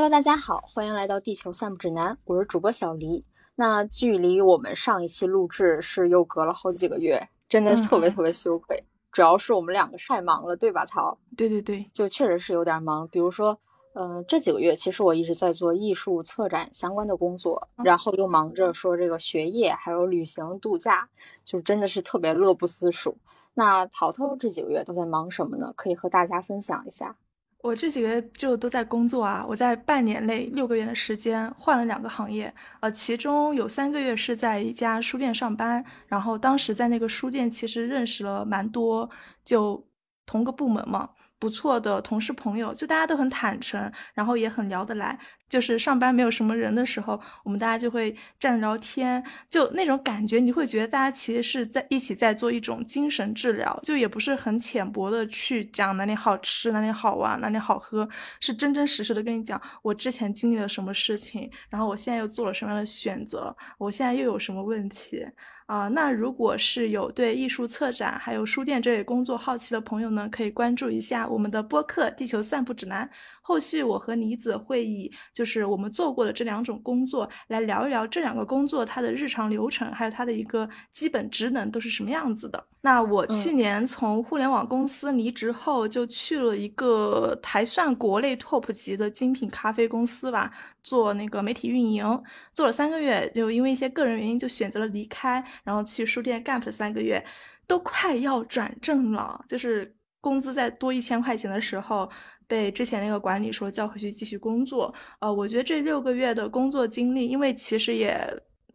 Hello，大家好，欢迎来到地球散步指南，我是主播小黎。那距离我们上一期录制是又隔了好几个月，真的特别特别羞愧。主要是我们两个太忙了，对吧，涛？对对对，就确实是有点忙。比如说，嗯，这几个月其实我一直在做艺术策展相关的工作，然后又忙着说这个学业，还有旅行度假，就真的是特别乐不思蜀。那淘淘这几个月都在忙什么呢？可以和大家分享一下。我这几个月就都在工作啊，我在半年内六个月的时间换了两个行业，呃，其中有三个月是在一家书店上班，然后当时在那个书店其实认识了蛮多，就同个部门嘛。不错的同事朋友，就大家都很坦诚，然后也很聊得来。就是上班没有什么人的时候，我们大家就会站着聊天，就那种感觉，你会觉得大家其实是在一起在做一种精神治疗，就也不是很浅薄的去讲哪里好吃、哪里好玩、哪里好喝，是真真实实的跟你讲我之前经历了什么事情，然后我现在又做了什么样的选择，我现在又有什么问题。啊，那如果是有对艺术策展还有书店这类工作好奇的朋友呢，可以关注一下我们的播客《地球散步指南》。后续我和妮子会以就是我们做过的这两种工作来聊一聊这两个工作它的日常流程，还有它的一个基本职能都是什么样子的。那我去年从互联网公司离职后，就去了一个还算国内 top 级的精品咖啡公司吧，做那个媒体运营，做了三个月，就因为一些个人原因就选择了离开，然后去书店 gap 三个月，都快要转正了，就是工资再多一千块钱的时候。被之前那个管理说叫回去继续工作，呃，我觉得这六个月的工作经历，因为其实也，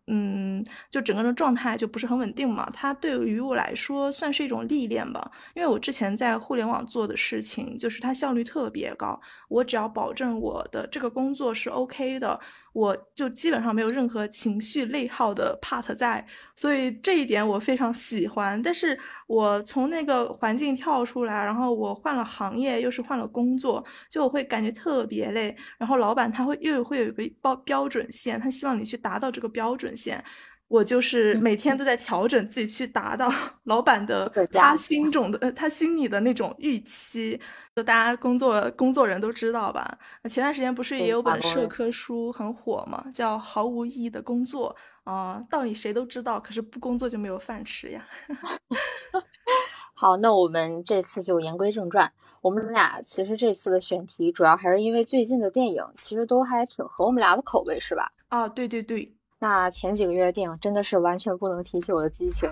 嗯，就整个人状态就不是很稳定嘛，它对于我来说算是一种历练吧。因为我之前在互联网做的事情，就是它效率特别高，我只要保证我的这个工作是 OK 的。我就基本上没有任何情绪内耗的 part 在，所以这一点我非常喜欢。但是我从那个环境跳出来，然后我换了行业，又是换了工作，就我会感觉特别累。然后老板他会又会有一个标标准线，他希望你去达到这个标准线。我就是每天都在调整自己，去达到 老板的他心中的呃他心里的那种预期。就大家工作工作人都知道吧？前段时间不是也有本社科书很火嘛，叫《毫无意义的工作》啊，道理谁都知道，可是不工作就没有饭吃呀。好，那我们这次就言归正传。我们俩其实这次的选题主要还是因为最近的电影其实都还挺合我们俩的口味，是吧？啊，对对对。那前几个月的电影真的是完全不能提起我的激情。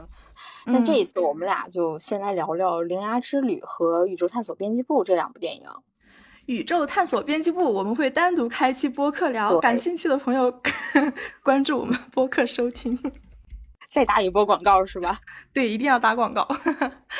那这一次我们俩就先来聊聊《铃芽之旅》和《宇宙探索编辑部》这两部电影。《宇宙探索编辑部》我们会单独开期播客聊，感兴趣的朋友 关注我们播客收听。再打一波广告是吧？对，一定要打广告。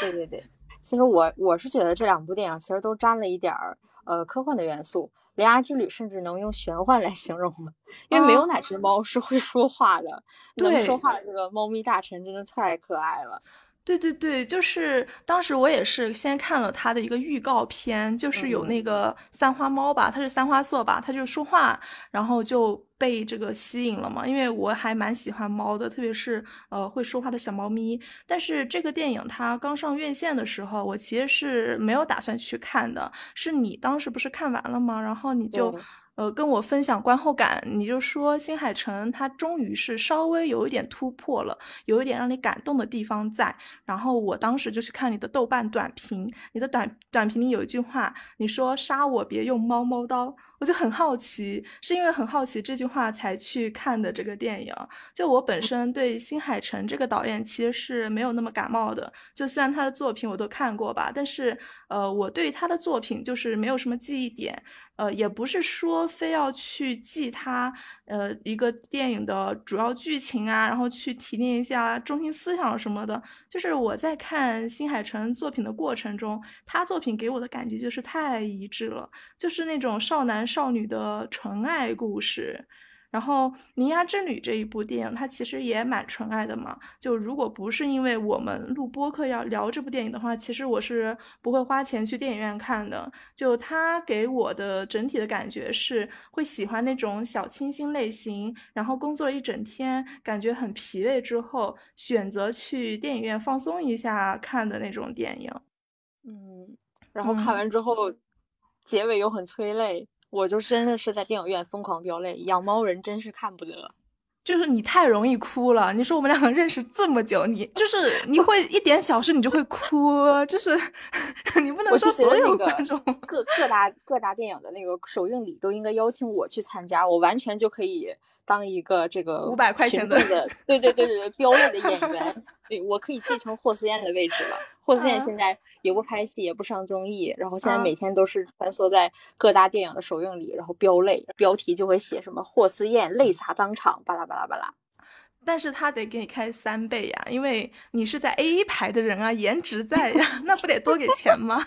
对对对，其实我我是觉得这两部电影其实都沾了一点儿呃科幻的元素。《铃芽之旅》甚至能用玄幻来形容了，因为没有哪只猫是会说话的。能说话的这个猫咪大臣真的太可爱了。对对对，就是当时我也是先看了它的一个预告片，就是有那个三花猫吧，它是三花色吧，它就说话，然后就被这个吸引了嘛。因为我还蛮喜欢猫的，特别是呃会说话的小猫咪。但是这个电影它刚上院线的时候，我其实是没有打算去看的。是你当时不是看完了吗？然后你就。呃，跟我分享观后感，你就说新海诚他终于是稍微有一点突破了，有一点让你感动的地方在。然后我当时就去看你的豆瓣短评，你的短短评里有一句话，你说杀我别用猫猫刀。我就很好奇，是因为很好奇这句话才去看的这个电影。就我本身对新海诚这个导演其实是没有那么感冒的。就虽然他的作品我都看过吧，但是呃，我对他的作品就是没有什么记忆点。呃，也不是说非要去记他呃一个电影的主要剧情啊，然后去提炼一下中心思想什么的。就是我在看新海诚作品的过程中，他作品给我的感觉就是太一致了，就是那种少男。少女的纯爱故事，然后《铃芽之旅》这一部电影，它其实也蛮纯爱的嘛。就如果不是因为我们录播客要聊这部电影的话，其实我是不会花钱去电影院看的。就它给我的整体的感觉是会喜欢那种小清新类型，然后工作了一整天，感觉很疲惫之后，选择去电影院放松一下看的那种电影。嗯，然后看完之后，结尾又很催泪。我就真的是在电影院疯狂飙泪，养猫人真是看不得。就是你太容易哭了。你说我们两个认识这么久，你就是你会一点小事你就会哭，就是 你不能说所有观众各各大各大电影的那个首映礼都应该邀请我去参加，我完全就可以。当一个这个五百块钱的，对对对对对，飙泪的演员，对我可以继承霍思燕的位置了。霍思燕现在也不拍戏，也不上综艺，然后现在每天都是穿梭在各大电影的首映礼，然后飙泪，标题就会写什么霍思燕泪洒当场，巴拉巴拉巴拉。但是他得给你开三倍呀，因为你是在 A 排的人啊，颜值在呀，那不得多给钱吗？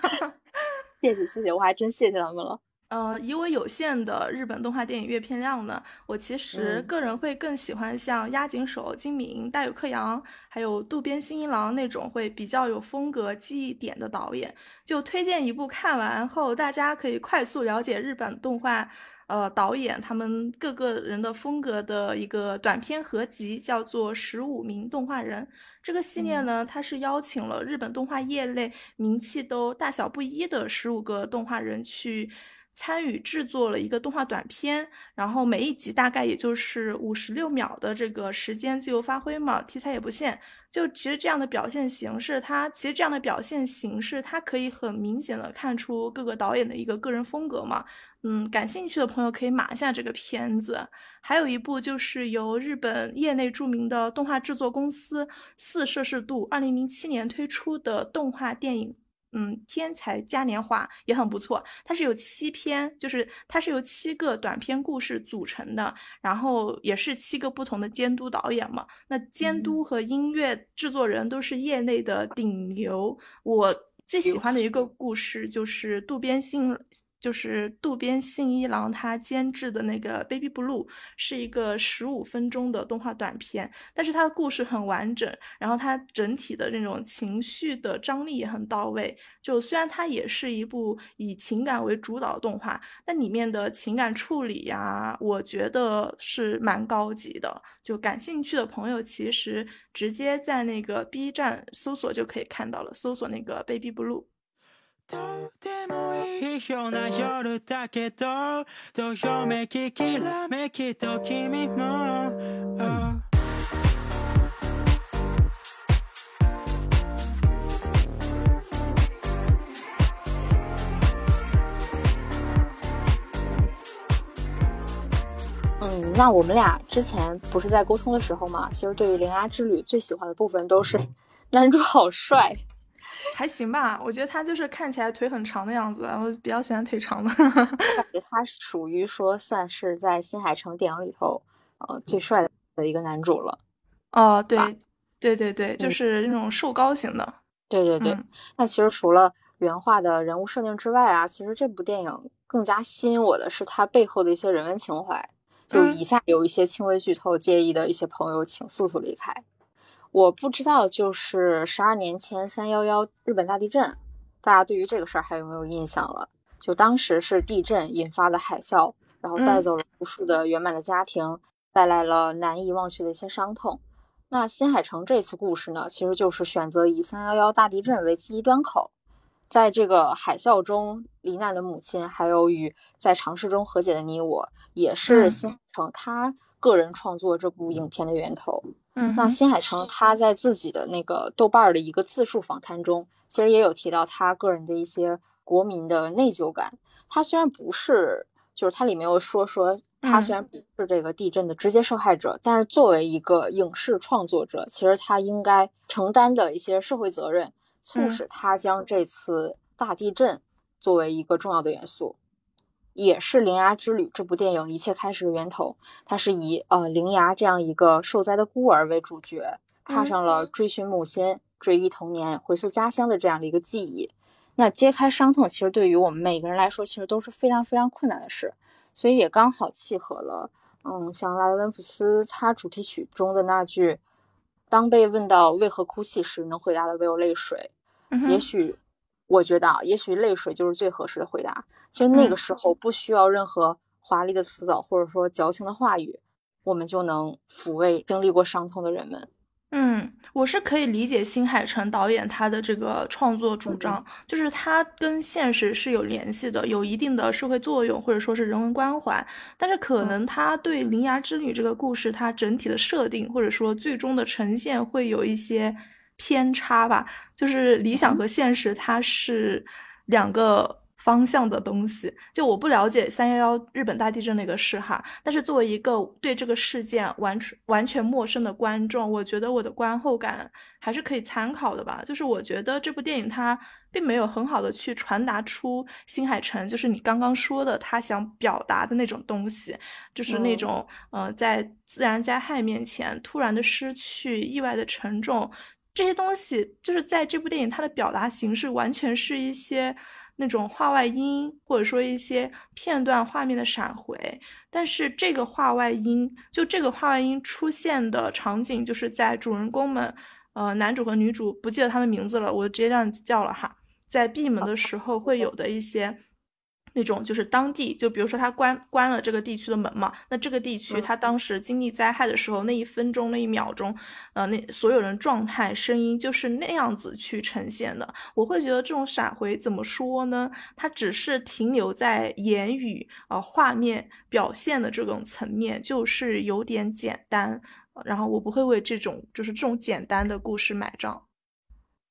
谢谢谢谢，我还真谢谢他们了。呃，以我有限的日本动画电影阅片量呢，我其实个人会更喜欢像押井守、金敏、大友克洋，还有渡边新一郎那种会比较有风格、记忆点的导演。就推荐一部看完后大家可以快速了解日本动画，呃，导演他们各个人的风格的一个短片合集，叫做《十五名动画人》。这个系列呢，它是邀请了日本动画业内名气都大小不一的十五个动画人去。参与制作了一个动画短片，然后每一集大概也就是五十六秒的这个时间，自由发挥嘛，题材也不限。就其实这样的表现形式，它其实这样的表现形式，它可以很明显的看出各个导演的一个个人风格嘛。嗯，感兴趣的朋友可以码一下这个片子。还有一部就是由日本业内著名的动画制作公司四摄氏度二零零七年推出的动画电影。嗯，天才嘉年华也很不错。它是有七篇，就是它是由七个短篇故事组成的，然后也是七个不同的监督导演嘛。那监督和音乐制作人都是业内的顶流。我最喜欢的一个故事就是渡边信。就是渡边信一郎他监制的那个《Baby Blue》是一个十五分钟的动画短片，但是它的故事很完整，然后它整体的那种情绪的张力也很到位。就虽然它也是一部以情感为主导的动画，但里面的情感处理呀，我觉得是蛮高级的。就感兴趣的朋友，其实直接在那个 B 站搜索就可以看到了，搜索那个《Baby Blue》。とてもいいような夜だけどどよめききらめきと君も、嗯，那我们俩之前不是在沟通的时候嘛？其实对于《铃芽之旅》最喜欢的部分都是男主好帅。 还行吧，我觉得他就是看起来腿很长的样子，我比较喜欢腿长的。感觉 他属于说算是在新海诚电影里头，呃，最帅的一个男主了。哦，对，对对对，就是那种瘦高型的。对对对。那其实除了原画的人物设定之外啊，其实这部电影更加吸引我的是它背后的一些人文情怀。就以下有一些轻微剧透，介意的一些朋友请速速离开。我不知道，就是十二年前三幺幺日本大地震，大家对于这个事儿还有没有印象了？就当时是地震引发的海啸，然后带走了无数的圆满的家庭，带来了难以忘却的一些伤痛。那新海诚这次故事呢，其实就是选择以三幺幺大地震为记忆端口，在这个海啸中罹难的母亲，还有与在尝试中和解的你我，也是新海诚他个人创作这部影片的源头。嗯，那新海诚他在自己的那个豆瓣的一个自述访谈中，其实也有提到他个人的一些国民的内疚感。他虽然不是，就是他里面有说说，他虽然不是这个地震的直接受害者，但是作为一个影视创作者，其实他应该承担的一些社会责任，促使他将这次大地震作为一个重要的元素。也是《铃芽之旅》这部电影一切开始的源头。它是以呃铃芽这样一个受灾的孤儿为主角，踏上了追寻母亲、追忆童年、回溯家乡的这样的一个记忆。那揭开伤痛，其实对于我们每个人来说，其实都是非常非常困难的事。所以也刚好契合了，嗯，像拉德温普斯他主题曲中的那句：“当被问到为何哭泣时，能回答的唯有泪水。”也许。我觉得啊，也许泪水就是最合适的回答。其实那个时候不需要任何华丽的辞藻，或者说矫情的话语，我们就能抚慰经历过伤痛的人们。嗯，我是可以理解新海诚导演他的这个创作主张，就是他跟现实是有联系的，有一定的社会作用或者说是人文关怀。但是可能他对《铃芽之旅》这个故事，它整体的设定或者说最终的呈现会有一些偏差吧，就是理想和现实它是两个。方向的东西，就我不了解三幺幺日本大地震那个事哈，但是作为一个对这个事件完全完全陌生的观众，我觉得我的观后感还是可以参考的吧。就是我觉得这部电影它并没有很好的去传达出新海诚就是你刚刚说的他想表达的那种东西，就是那种呃在自然灾害面前突然的失去、意外的沉重这些东西，就是在这部电影它的表达形式完全是一些。那种画外音，或者说一些片段画面的闪回，但是这个画外音，就这个画外音出现的场景，就是在主人公们，呃，男主和女主不记得他们名字了，我直接这样叫了哈，在闭门的时候会有的一些。那种就是当地，就比如说他关关了这个地区的门嘛，那这个地区他当时经历灾害的时候，那一分钟那一秒钟，呃，那所有人状态、声音就是那样子去呈现的。我会觉得这种闪回怎么说呢？它只是停留在言语啊画面表现的这种层面，就是有点简单。然后我不会为这种就是这种简单的故事买账。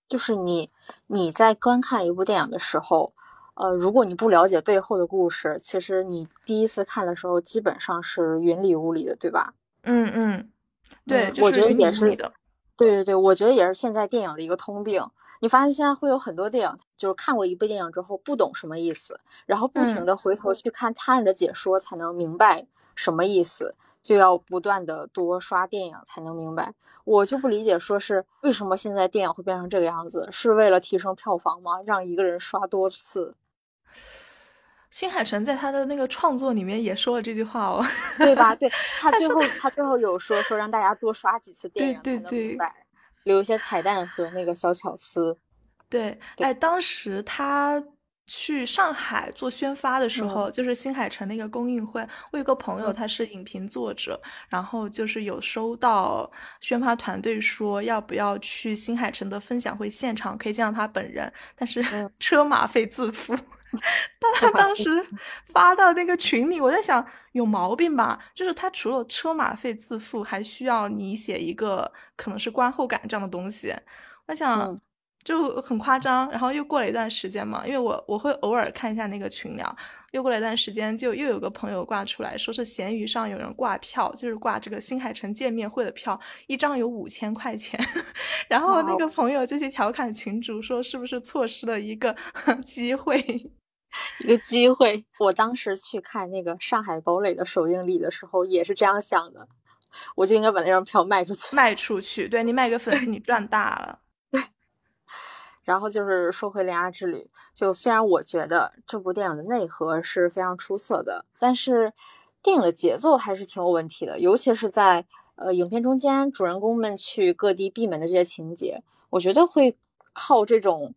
就是你你在观看一部电影的时候。呃，如果你不了解背后的故事，其实你第一次看的时候基本上是云里雾里的，对吧？嗯嗯，对，我觉得也是的。对对对，我觉得也是现在电影的一个通病。你发现现在会有很多电影，就是看过一部电影之后不懂什么意思，然后不停的回头去看他人的解说才能明白什么意思，就要不断的多刷电影才能明白。我就不理解，说是为什么现在电影会变成这个样子？是为了提升票房吗？让一个人刷多次？新海诚在他的那个创作里面也说了这句话哦，对吧？对 他最后他最后有说说让大家多刷几次电影才能明白，留一些彩蛋和那个小巧思。对，哎，当时他。去上海做宣发的时候，就是新海诚那个公映会。我有个朋友，他是影评作者，然后就是有收到宣发团队说要不要去新海诚的分享会现场，可以见到他本人，但是 车马费自 负。他当时发到那个群里，我在想有毛病吧？就是他除了车马费自付，还需要你写一个可能是观后感这样的东西。我想。就很夸张，然后又过了一段时间嘛，因为我我会偶尔看一下那个群聊，又过了一段时间，就又有个朋友挂出来说是闲鱼上有人挂票，就是挂这个新海诚见面会的票，一张有五千块钱，然后那个朋友就去调侃群主说是不是错失了一个 机会，一个机会。我当时去看那个上海堡垒的首映礼的时候也是这样想的，我就应该把那张票卖出去，卖出去，对你卖给粉丝你赚大了。对然后就是说回《铃芽之旅》，就虽然我觉得这部电影的内核是非常出色的，但是电影的节奏还是挺有问题的，尤其是在呃影片中间，主人公们去各地闭门的这些情节，我觉得会靠这种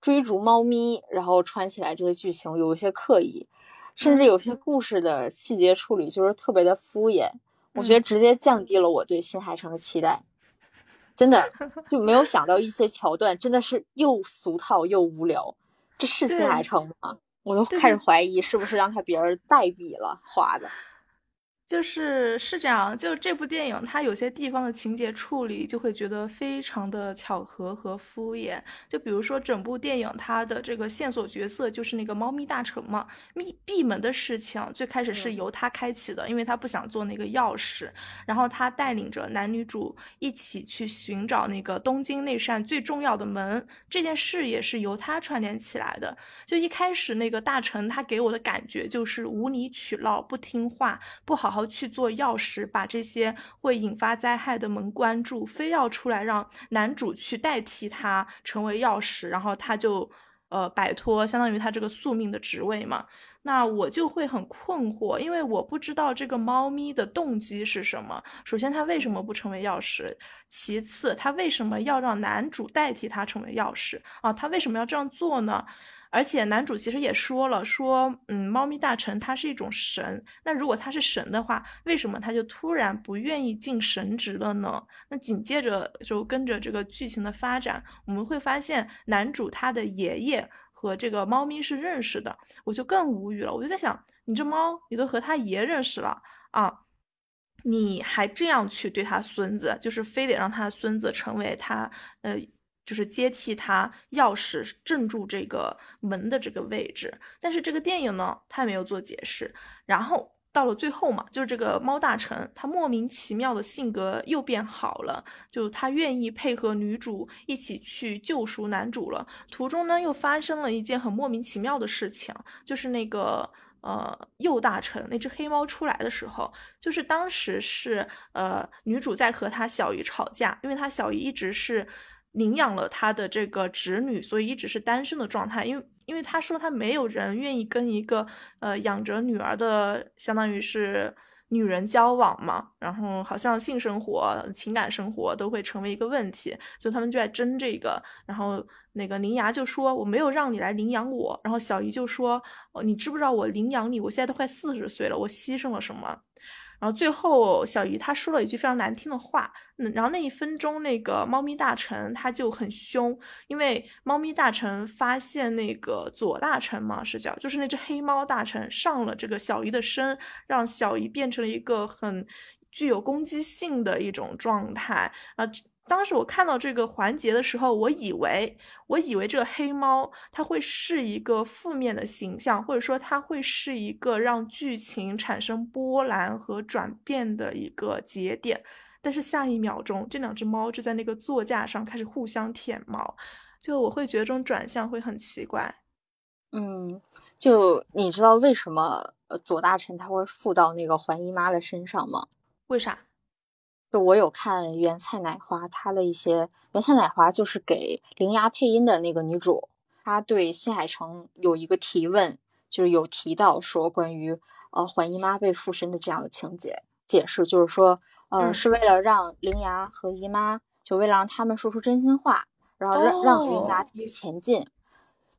追逐猫咪，然后穿起来这个剧情有一些刻意，甚至有些故事的细节处理就是特别的敷衍，我觉得直接降低了我对新海诚的期待。真的就没有想到一些桥段，真的是又俗套又无聊。这是新海诚吗？我都开始怀疑是不是让他别人代笔了画的。就是是这样，就这部电影，它有些地方的情节处理就会觉得非常的巧合和敷衍。就比如说，整部电影它的这个线索角色就是那个猫咪大臣嘛，密闭门的事情最开始是由他开启的，因为他不想做那个钥匙，然后他带领着男女主一起去寻找那个东京那扇最重要的门，这件事也是由他串联起来的。就一开始那个大臣，他给我的感觉就是无理取闹、不听话、不好好。去做钥匙，把这些会引发灾害的门关住，非要出来让男主去代替他成为钥匙，然后他就呃摆脱相当于他这个宿命的职位嘛。那我就会很困惑，因为我不知道这个猫咪的动机是什么。首先，它为什么不成为钥匙？其次，它为什么要让男主代替他成为钥匙啊？他为什么要这样做呢？而且男主其实也说了，说嗯，猫咪大臣他是一种神，那如果他是神的话，为什么他就突然不愿意进神职了呢？那紧接着就跟着这个剧情的发展，我们会发现男主他的爷爷和这个猫咪是认识的，我就更无语了，我就在想，你这猫你都和他爷认识了啊，你还这样去对他孙子，就是非得让他孙子成为他呃。就是接替他钥匙镇住这个门的这个位置，但是这个电影呢，他也没有做解释。然后到了最后嘛，就是这个猫大臣，他莫名其妙的性格又变好了，就他愿意配合女主一起去救赎男主了。途中呢，又发生了一件很莫名其妙的事情，就是那个呃右大臣那只黑猫出来的时候，就是当时是呃女主在和他小姨吵架，因为他小姨一直是。领养了他的这个侄女，所以一直是单身的状态。因为，因为他说他没有人愿意跟一个呃养着女儿的，相当于是女人交往嘛。然后好像性生活、情感生活都会成为一个问题，所以他们就在争这个。然后那个林芽就说：“我没有让你来领养我。”然后小姨就说：“哦，你知不知道我领养你？我现在都快四十岁了，我牺牲了什么？”然后最后，小姨她说了一句非常难听的话。嗯，然后那一分钟，那个猫咪大臣他就很凶，因为猫咪大臣发现那个左大臣嘛是叫，就是那只黑猫大臣上了这个小姨的身，让小姨变成了一个很具有攻击性的一种状态啊。当时我看到这个环节的时候，我以为，我以为这个黑猫它会是一个负面的形象，或者说它会是一个让剧情产生波澜和转变的一个节点。但是下一秒钟，这两只猫就在那个座驾上开始互相舔毛，就我会觉得这种转向会很奇怪。嗯，就你知道为什么呃左大臣他会附到那个环姨妈的身上吗？为啥？就我有看原菜奶花，她的一些原菜奶花就是给铃芽配音的那个女主，她对新海诚有一个提问，就是有提到说关于呃环姨妈被附身的这样的情节，解释就是说，呃是为了让铃芽和姨妈，就为了让他们说出真心话，然后让让铃芽继续前进，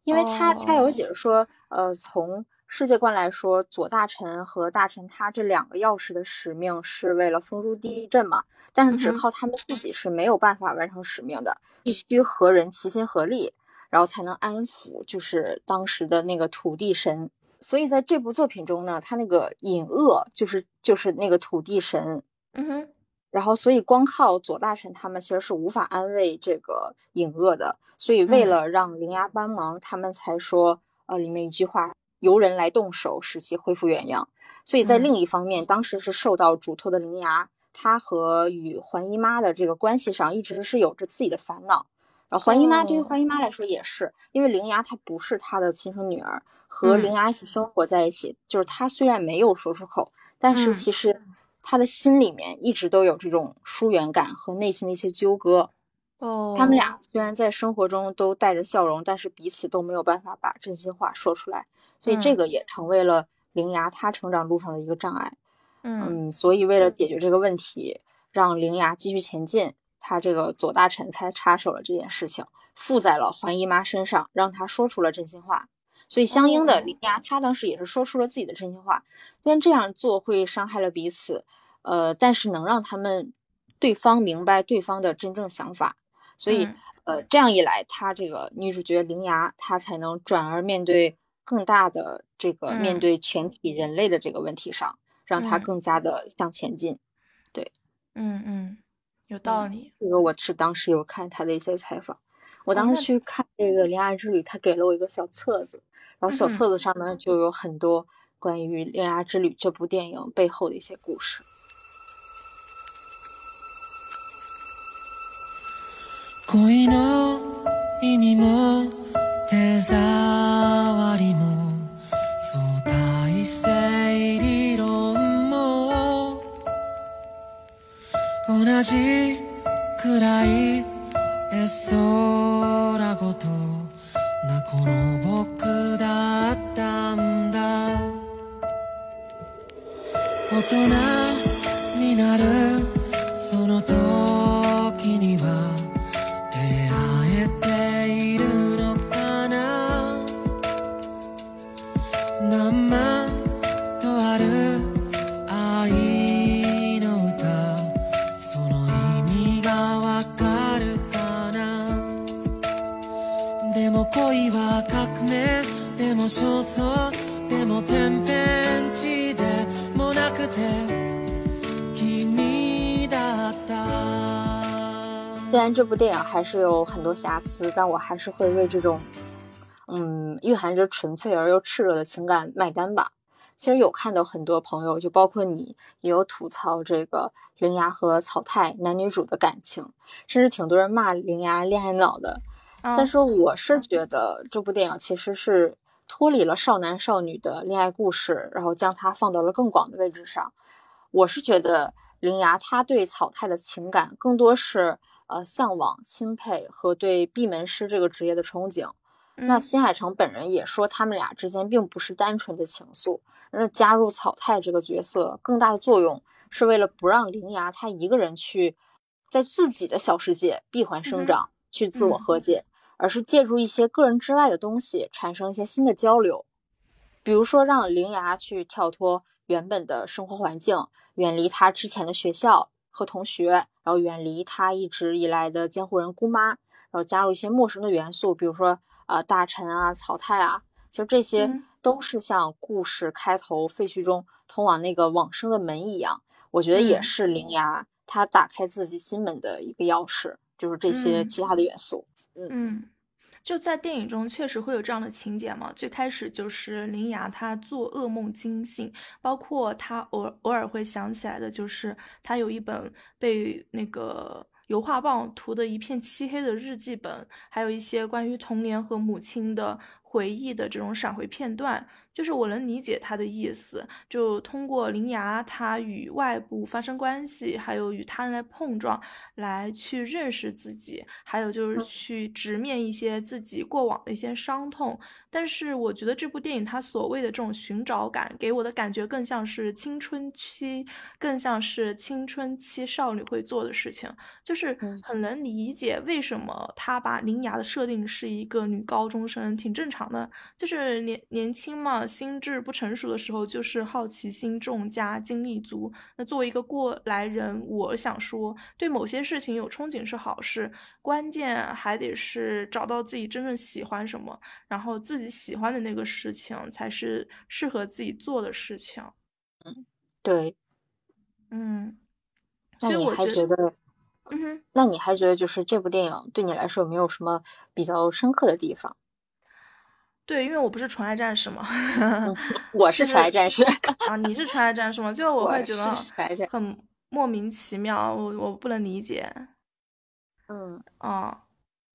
因为他他有解释说，呃从。世界观来说，左大臣和大臣他这两个钥匙的使命是为了封住地震嘛？但是只靠他们自己是没有办法完成使命的，必须和人齐心合力，然后才能安抚就是当时的那个土地神。所以在这部作品中呢，他那个隐恶就是就是那个土地神。嗯哼。然后，所以光靠左大臣他们其实是无法安慰这个隐恶的。所以为了让灵牙帮忙，他们才说呃里面一句话。由人来动手，使其恢复原样。所以在另一方面，当时是受到嘱托的灵牙，他和与环姨妈的这个关系上，一直是有着自己的烦恼。然后环姨妈对于环姨妈来说也是，因为灵牙她不是她的亲生女儿，和灵牙一起生活在一起，就是她虽然没有说出口，但是其实她的心里面一直都有这种疏远感和内心的一些纠葛。哦，他们俩虽然在生活中都带着笑容，但是彼此都没有办法把真心话说出来。所以这个也成为了铃芽她成长路上的一个障碍，嗯，所以为了解决这个问题，让铃芽继续前进，他这个左大臣才插手了这件事情，附在了环姨妈身上，让她说出了真心话。所以相应的，铃芽她当时也是说出了自己的真心话，虽然这样做会伤害了彼此，呃，但是能让他们对方明白对方的真正想法，所以呃，这样一来，她这个女主角铃芽她才能转而面对。更大的这个面对全体人类的这个问题上，让他更加的向前进。对，嗯嗯，有道理。这个我是当时有看他的一些采访，我当时去看这个《恋爱之旅》，他给了我一个小册子，然后小册子上面就有很多关于《恋爱之旅》这部电影背后的一些故事。手触りも相対性理論も同じくらい絵空ごとなこの僕だったんだ。大人然这部电影还是有很多瑕疵，但我还是会为这种，嗯，蕴含着纯粹而又炽热的情感买单吧。其实有看到很多朋友，就包括你，也有吐槽这个铃芽和草太男女主的感情，甚至挺多人骂铃芽恋爱脑的。但是我是觉得这部电影其实是脱离了少男少女的恋爱故事，然后将它放到了更广的位置上。我是觉得铃芽她对草太的情感更多是呃向往、钦佩和对闭门师这个职业的憧憬。那新海诚本人也说，他们俩之间并不是单纯的情愫。那加入草太这个角色，更大的作用是为了不让铃芽她一个人去在自己的小世界闭环生长，去自我和解，而是借助一些个人之外的东西，产生一些新的交流。比如说，让铃芽去跳脱原本的生活环境，远离她之前的学校和同学，然后远离他一直以来的监护人姑妈，然后加入一些陌生的元素，比如说呃大臣啊草太啊，其实这些。都是像故事开头废墟中通往那个往生的门一样，我觉得也是灵芽他打开自己心门的一个钥匙，就是这些其他的元素。嗯。嗯，就在电影中确实会有这样的情节嘛。最开始就是铃芽她做噩梦惊醒，包括她偶偶尔会想起来的，就是她有一本被那个油画棒涂的一片漆黑的日记本，还有一些关于童年和母亲的。回忆的这种闪回片段，就是我能理解他的意思。就通过铃芽，他与外部发生关系，还有与他人来碰撞，来去认识自己，还有就是去直面一些自己过往的一些伤痛。但是我觉得这部电影它所谓的这种寻找感，给我的感觉更像是青春期，更像是青春期少女会做的事情，就是很能理解为什么他把铃芽的设定是一个女高中生，挺正常。的，就是年年轻嘛，心智不成熟的时候，就是好奇心重加精力足。那作为一个过来人，我想说，对某些事情有憧憬是好事，关键还得是找到自己真正喜欢什么，然后自己喜欢的那个事情才是适合自己做的事情。嗯，对，嗯，那你还觉得，那你还觉得就是这部电影对你来说有没有什么比较深刻的地方？对，因为我不是纯爱战士嘛，我是纯爱战士啊，你是纯爱战士吗？就我会觉得很莫名其妙，我我不能理解。嗯啊，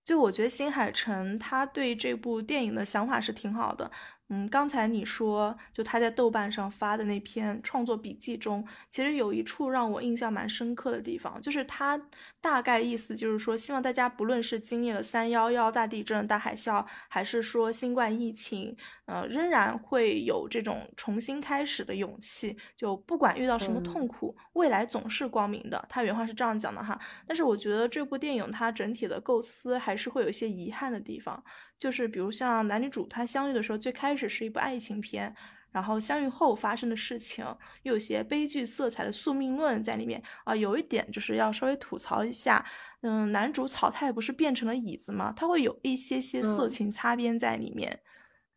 就我觉得新海诚他对这部电影的想法是挺好的。嗯，刚才你说，就他在豆瓣上发的那篇创作笔记中，其实有一处让我印象蛮深刻的地方，就是他大概意思就是说，希望大家不论是经历了三幺幺大地震、大海啸，还是说新冠疫情，呃，仍然会有这种重新开始的勇气。就不管遇到什么痛苦，未来总是光明的。他原话是这样讲的哈。但是我觉得这部电影它整体的构思还是会有一些遗憾的地方。就是比如像男女主他相遇的时候，最开始是一部爱情片，然后相遇后发生的事情又有些悲剧色彩的宿命论在里面啊。有一点就是要稍微吐槽一下，嗯，男主草太不是变成了椅子吗？他会有一些些色情擦边在里面。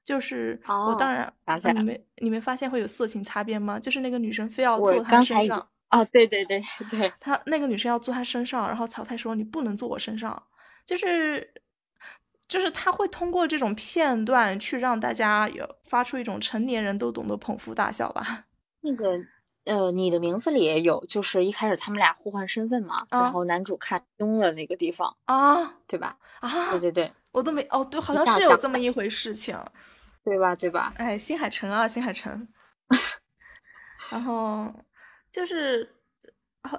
就是我当然，你没你没发现会有色情擦边吗？就是那个女生非要坐他身上啊，对对对对，他那个女生要坐他身上，然后草太说你不能坐我身上，就是。就是他会通过这种片段去让大家有发出一种成年人都懂得捧腹大笑吧。那个，呃，你的名字里也有，就是一开始他们俩互换身份嘛，然后男主看胸的那个地方啊，对吧？啊，对对对，我都没哦，对，好像是有这么一回事情，对吧？对吧？哎，新海诚啊，新海诚，然后就是。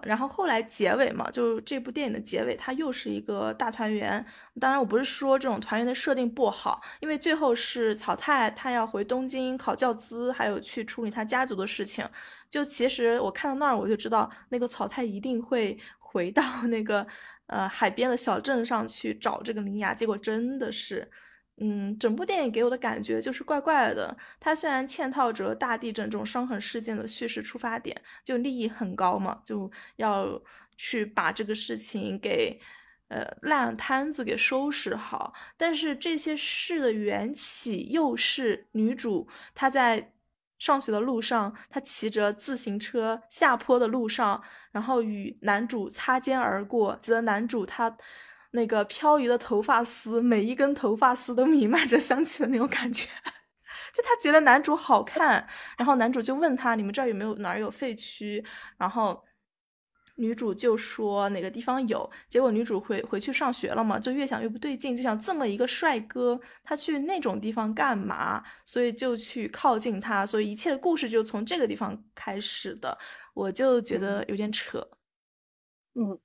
然后后来结尾嘛，就这部电影的结尾，它又是一个大团圆。当然，我不是说这种团圆的设定不好，因为最后是草太他要回东京考教资，还有去处理他家族的事情。就其实我看到那儿，我就知道那个草太一定会回到那个呃海边的小镇上去找这个铃芽。结果真的是。嗯，整部电影给我的感觉就是怪怪的。它虽然嵌套着大地震这种伤痕事件的叙事出发点，就利益很高嘛，就要去把这个事情给，呃烂摊子给收拾好。但是这些事的缘起又是女主她在上学的路上，她骑着自行车下坡的路上，然后与男主擦肩而过，觉得男主他那个飘移的头发丝，每一根头发丝都弥漫着香气的那种感觉。就他觉得男主好看，然后男主就问他：“你们这儿有没有哪儿有废墟？”然后女主就说：“哪个地方有？”结果女主回回去上学了嘛，就越想越不对劲，就想这么一个帅哥，他去那种地方干嘛？所以就去靠近他，所以一切的故事就从这个地方开始的。我就觉得有点扯。嗯，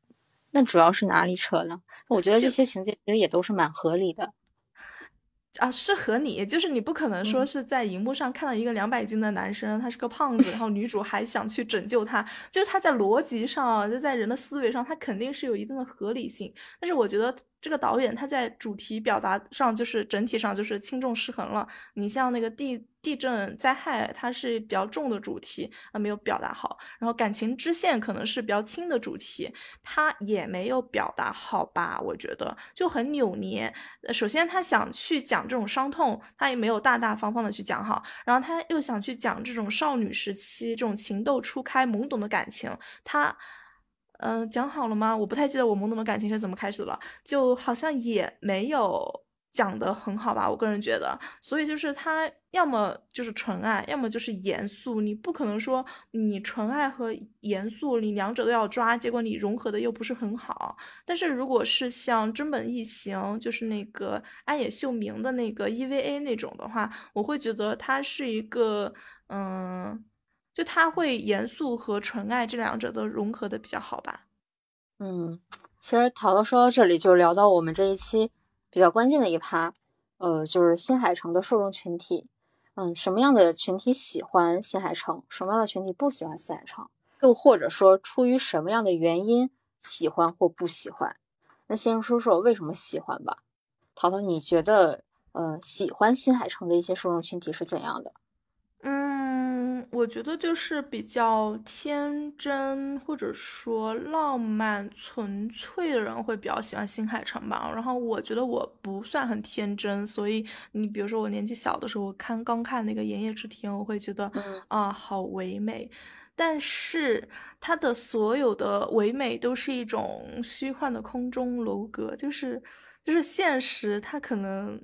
那主要是哪里扯呢？我觉得这些情节其实也都是蛮合理的。啊，适合你，就是你不可能说是在荧幕上看到一个两百斤的男生，他是个胖子，然后女主还想去拯救他，就是他在逻辑上，就在人的思维上，他肯定是有一定的合理性。但是我觉得这个导演他在主题表达上，就是整体上就是轻重失衡了。你像那个地。地震灾害，它是比较重的主题啊，没有表达好。然后感情支线可能是比较轻的主题，它也没有表达好吧？我觉得就很扭捏。首先他想去讲这种伤痛，他也没有大大方方的去讲好。然后他又想去讲这种少女时期这种情窦初开、懵懂的感情，他嗯讲好了吗？我不太记得我懵懂的感情是怎么开始的了，就好像也没有。讲的很好吧，我个人觉得，所以就是他要么就是纯爱，要么就是严肃，你不可能说你纯爱和严肃你两者都要抓，结果你融合的又不是很好。但是如果是像真本一行，就是那个安野秀明的那个 EVA 那种的话，我会觉得他是一个，嗯，就他会严肃和纯爱这两者都融合的比较好吧。嗯，其实淘淘说到这里就聊到我们这一期。比较关键的一趴，呃，就是新海诚的受众群体，嗯，什么样的群体喜欢新海诚，什么样的群体不喜欢新海诚，又或者说出于什么样的原因喜欢或不喜欢？那先说说为什么喜欢吧。淘淘，你觉得，呃，喜欢新海诚的一些受众群体是怎样的？嗯，我觉得就是比较天真或者说浪漫纯粹的人会比较喜欢新海诚吧。然后我觉得我不算很天真，所以你比如说我年纪小的时候，我看刚看那个《炎夜之庭》，我会觉得啊好唯美，但是它的所有的唯美都是一种虚幻的空中楼阁，就是就是现实它可能。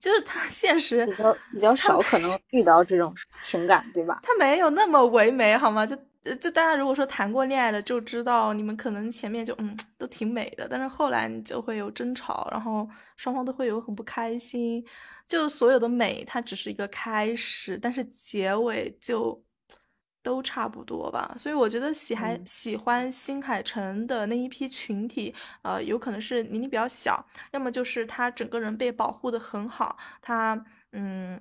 就是他 现实比较比较少，可能遇到这种 情感，对吧？他没有那么唯美，好吗？就就大家如果说谈过恋爱的，就知道你们可能前面就嗯都挺美的，但是后来你就会有争吵，然后双方都会有很不开心。就所有的美，它只是一个开始，但是结尾就。都差不多吧，所以我觉得喜还喜欢新海诚的那一批群体，呃，有可能是年龄比较小，要么就是他整个人被保护的很好，他嗯，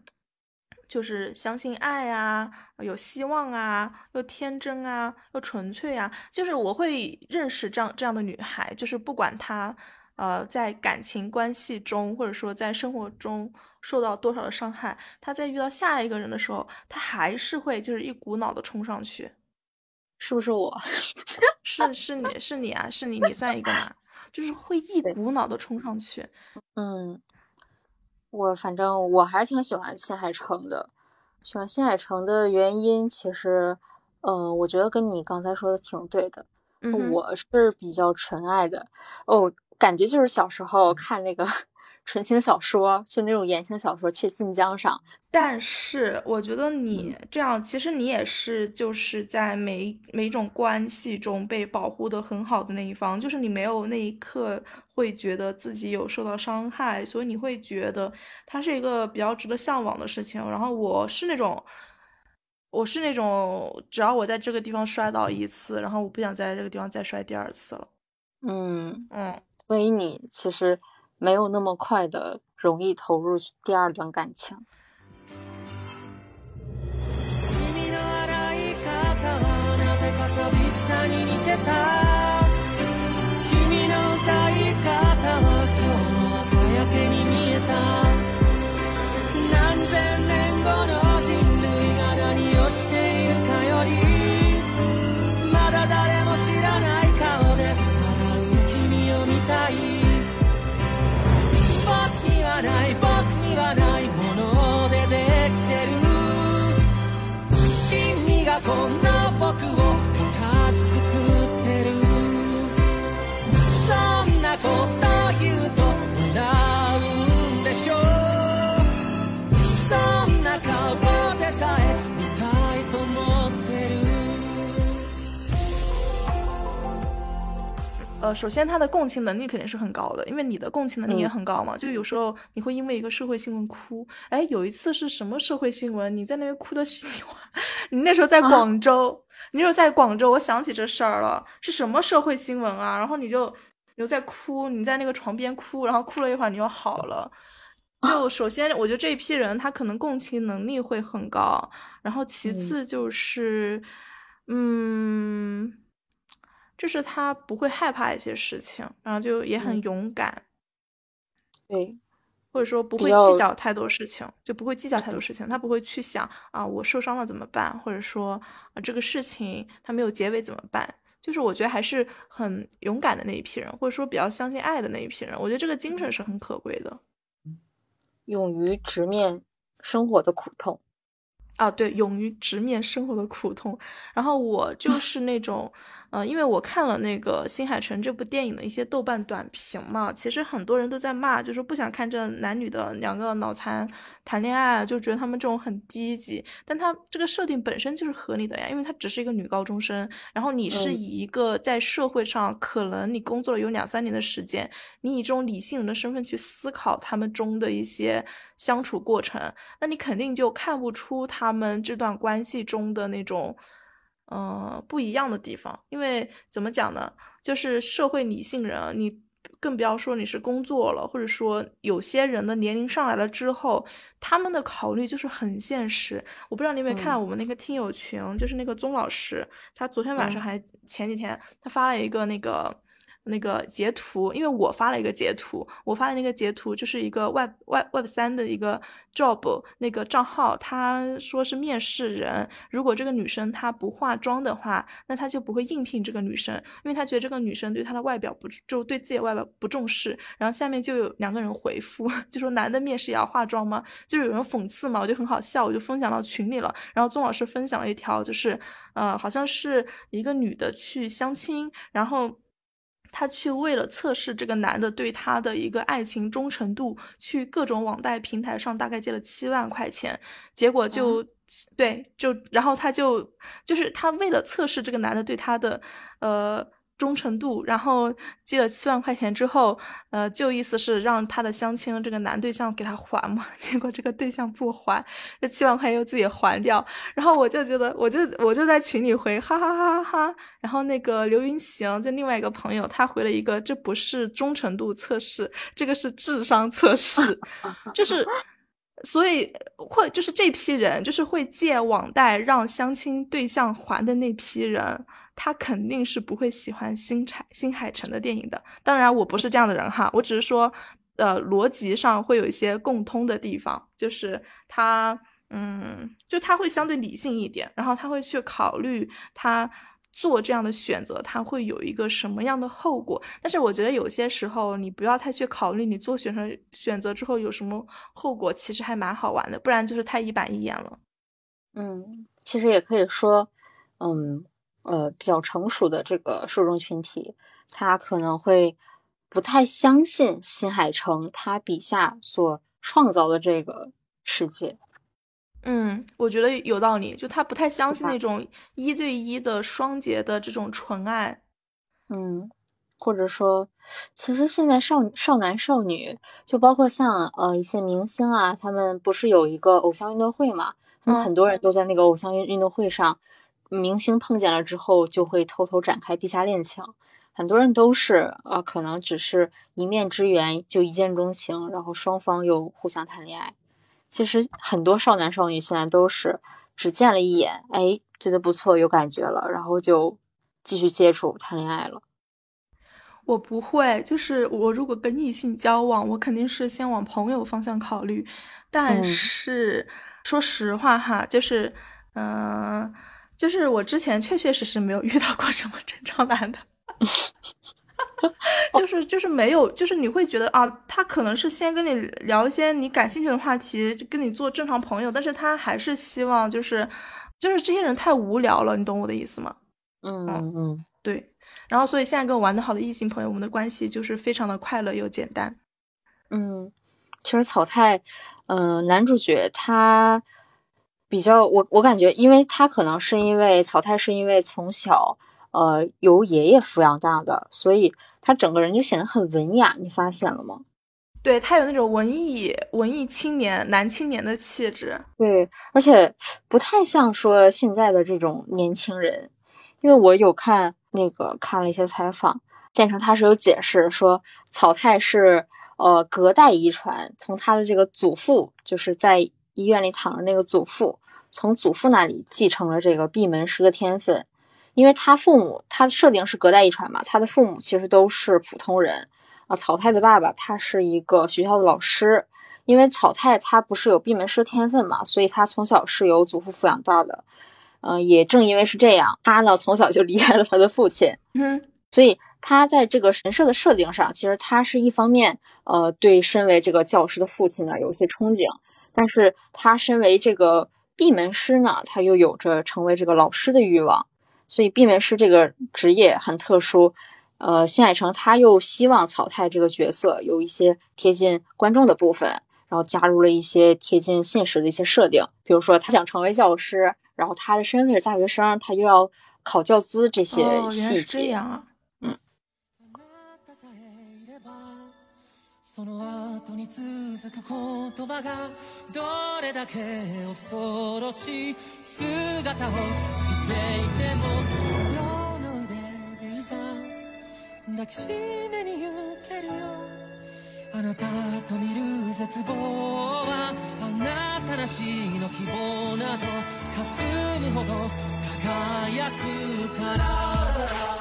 就是相信爱啊，有希望啊，又天真啊，又纯粹啊，就是我会认识这样这样的女孩，就是不管她。呃，在感情关系中，或者说在生活中受到多少的伤害，他在遇到下一个人的时候，他还是会就是一股脑的冲上去，是不是我？是是你是你啊，是你，你算一个嘛？就是会一股脑的冲上去。嗯，我反正我还是挺喜欢新海诚的，喜欢新海诚的原因，其实，嗯，我觉得跟你刚才说的挺对的。我是比较纯爱的哦。感觉就是小时候看那个 纯情小说，就那种言情小说，去晋江上。但是我觉得你这样，其实你也是就是在每每种关系中被保护的很好的那一方，就是你没有那一刻会觉得自己有受到伤害，所以你会觉得它是一个比较值得向往的事情。然后我是那种，我是那种，只要我在这个地方摔倒一次，然后我不想在这个地方再摔第二次了。嗯嗯。所以你其实没有那么快的容易投入第二段感情。呃，首先他的共情能力肯定是很高的，因为你的共情能力也很高嘛。就有时候你会因为一个社会新闻哭，哎，有一次是什么社会新闻？你在那边哭的稀里哗，你那时候在广州，你那时候在广州，我想起这事儿了，是什么社会新闻啊？然后你就你就在哭，你在那个床边哭，然后哭了一会儿你就好了。就 首先，我觉得这一批人他可能共情能力会很高，然后其次就是，嗯。就是他不会害怕一些事情，然后就也很勇敢，对，或者说不会计较太多事情，就不会计较太多事情。他不会去想啊，我受伤了怎么办，或者说啊这个事情他没有结尾怎么办？就是我觉得还是很勇敢的那一批人，或者说比较相信爱的那一批人。我觉得这个精神是很可贵的，勇于直面生活的苦痛。啊，对，勇于直面生活的苦痛。然后我就是那种。呃，因为我看了那个《新海诚》这部电影的一些豆瓣短评嘛，其实很多人都在骂，就是不想看这男女的两个脑残谈恋爱，就觉得他们这种很低级。但他这个设定本身就是合理的呀，因为他只是一个女高中生，然后你是以一个在社会上可能你工作了有两三年的时间，你以这种理性人的身份去思考他们中的一些相处过程，那你肯定就看不出他们这段关系中的那种。嗯，不一样的地方，因为怎么讲呢？就是社会理性人，你更不要说你是工作了，或者说有些人的年龄上来了之后，他们的考虑就是很现实。我不知道你有没有看到我们那个听友群，就是那个宗老师，他昨天晚上还前几天，他发了一个那个。那个截图，因为我发了一个截图，我发的那个截图就是一个 Web Web Web 三的一个 job 那个账号，他说是面试人，如果这个女生她不化妆的话，那他就不会应聘这个女生，因为他觉得这个女生对她的外表不就对自己的外表不重视。然后下面就有两个人回复，就说男的面试也要化妆吗？就有人讽刺嘛，我就很好笑，我就分享到群里了。然后宗老师分享了一条，就是呃，好像是一个女的去相亲，然后。他去为了测试这个男的对她的一个爱情忠诚度，去各种网贷平台上大概借了七万块钱，结果就对，就然后她就就是她为了测试这个男的对她的呃。忠诚度，然后借了七万块钱之后，呃，就意思是让他的相亲这个男对象给他还嘛，结果这个对象不还，这七万块钱又自己还掉，然后我就觉得，我就我就在群里回哈哈哈哈哈，然后那个刘云行就另外一个朋友，他回了一个，这不是忠诚度测试，这个是智商测试，就是，所以会就是这批人，就是会借网贷让相亲对象还的那批人。他肯定是不会喜欢新海新海诚的电影的。当然，我不是这样的人哈，我只是说，呃，逻辑上会有一些共通的地方，就是他，嗯，就他会相对理性一点，然后他会去考虑他做这样的选择，他会有一个什么样的后果。但是我觉得有些时候你不要太去考虑你做选择选择之后有什么后果，其实还蛮好玩的，不然就是太一板一眼了。嗯，其实也可以说，嗯。呃，比较成熟的这个受众群体，他可能会不太相信新海诚他笔下所创造的这个世界。嗯，我觉得有道理，就他不太相信那种一对一的双节的这种纯爱。嗯，或者说，其实现在少少男少女，就包括像呃一些明星啊，他们不是有一个偶像运动会嘛？他们很多人都在那个偶像运运动会上。明星碰见了之后，就会偷偷展开地下恋情。很多人都是啊，可能只是一面之缘，就一见钟情，然后双方又互相谈恋爱。其实很多少男少女现在都是只见了一眼，哎，觉得不错，有感觉了，然后就继续接触谈恋爱了。我不会，就是我如果跟异性交往，我肯定是先往朋友方向考虑。但是说实话哈，就是嗯。就是我之前确确实实没有遇到过什么正常男的，就是就是没有，就是你会觉得啊，他可能是先跟你聊一些你感兴趣的话题，跟你做正常朋友，但是他还是希望就是，就是这些人太无聊了，你懂我的意思吗？嗯嗯，对。然后，所以现在跟我玩的好的异性朋友，我们的关系就是非常的快乐又简单。嗯，其实草太，嗯，男主角他比较我我感觉，因为他可能是因为草太是因为从小呃由爷爷抚养大的，所以他整个人就显得很文雅。你发现了吗？对他有那种文艺文艺青年男青年的气质。对，而且不太像说现在的这种年轻人，因为我有看那个看了一些采访，建成他是有解释说草太是。呃，隔代遗传，从他的这个祖父，就是在医院里躺着那个祖父，从祖父那里继承了这个闭门师的天分。因为他父母，他的设定是隔代遗传嘛，他的父母其实都是普通人啊。草太的爸爸他是一个学校的老师，因为草太他不是有闭门师天分嘛，所以他从小是由祖父抚养大的。嗯，也正因为是这样，他呢从小就离开了他的父亲。嗯，所以。他在这个神社的设定上，其实他是一方面，呃，对身为这个教师的父亲呢有一些憧憬，但是他身为这个闭门师呢，他又有着成为这个老师的欲望，所以闭门师这个职业很特殊。呃，新海诚他又希望草太这个角色有一些贴近观众的部分，然后加入了一些贴近现实的一些设定，比如说他想成为教师，然后他的身份是大学生，他又要考教资这些细节。その後に続く言葉がどれだけ恐ろしい姿をしていても両の腕でいざ抱きしめに行けるよあなたと見る絶望はあなたなしの希望など霞むほど輝くから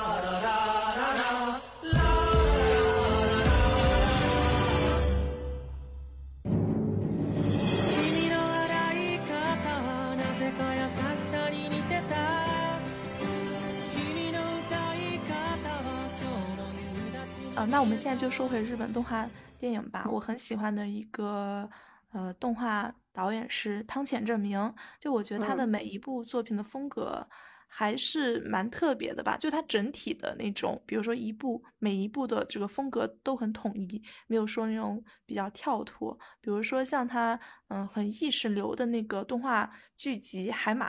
那我们现在就说回日本动画电影吧。我很喜欢的一个呃动画导演是汤浅证明，就我觉得他的每一部作品的风格还是蛮特别的吧。就他整体的那种，比如说一部每一部的这个风格都很统一，没有说那种比较跳脱。比如说像他嗯很意识流的那个动画剧集《海马》。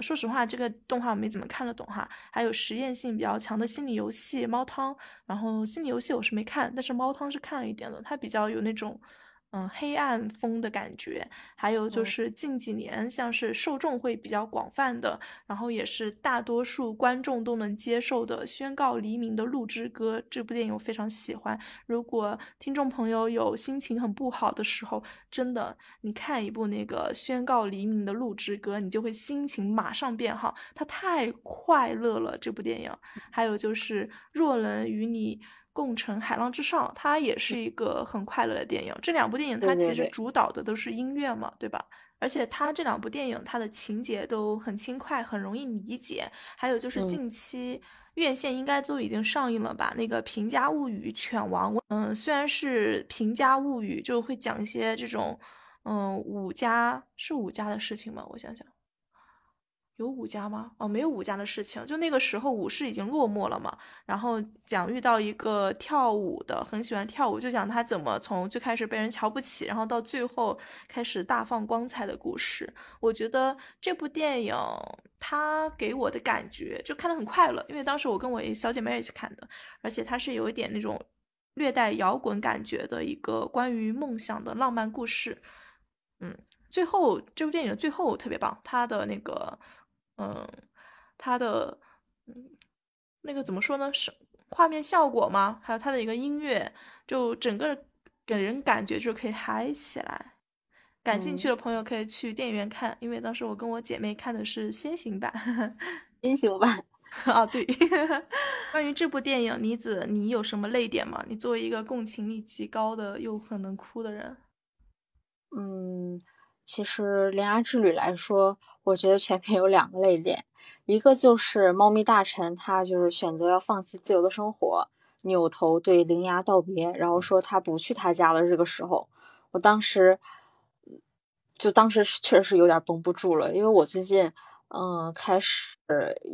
说实话，这个动画我没怎么看得懂哈。还有实验性比较强的心理游戏《猫汤》，然后心理游戏我是没看，但是《猫汤》是看了一点的，它比较有那种。嗯，黑暗风的感觉，还有就是近几年像是受众会比较广泛的，然后也是大多数观众都能接受的《宣告黎明的鹿之歌》这部电影我非常喜欢。如果听众朋友有心情很不好的时候，真的你看一部那个《宣告黎明的鹿之歌》，你就会心情马上变好，它太快乐了。这部电影，还有就是若能与你。共乘海浪之上，它也是一个很快乐的电影。这两部电影它其实主导的都是音乐嘛，对吧？而且它这两部电影它的情节都很轻快，很容易理解。还有就是近期院线应该都已经上映了吧？那个《平家物语》犬王，嗯，虽然是《平家物语》，就会讲一些这种，嗯，武家是武家的事情吗？我想想。有武家吗？哦，没有武家的事情。就那个时候，武士已经落寞了嘛。然后讲遇到一个跳舞的，很喜欢跳舞，就讲他怎么从最开始被人瞧不起，然后到最后开始大放光彩的故事。我觉得这部电影它给我的感觉就看得很快乐，因为当时我跟我小姐妹一起看的，而且它是有一点那种略带摇滚感觉的一个关于梦想的浪漫故事。嗯，最后这部电影最后特别棒，它的那个。嗯，它的嗯，那个怎么说呢？是画面效果吗？还有它的一个音乐，就整个给人感觉就可以嗨起来。感兴趣的朋友可以去电影院看，因为当时我跟我姐妹看的是先行版。先行版 啊，对。关于这部电影，妮子，你有什么泪点吗？你作为一个共情力极高的又很能哭的人，嗯。其实《铃芽之旅》来说，我觉得全片有两个泪点，一个就是猫咪大臣，他就是选择要放弃自由的生活，扭头对铃芽道别，然后说他不去他家了。这个时候，我当时就当时确实是有点绷不住了，因为我最近嗯，开始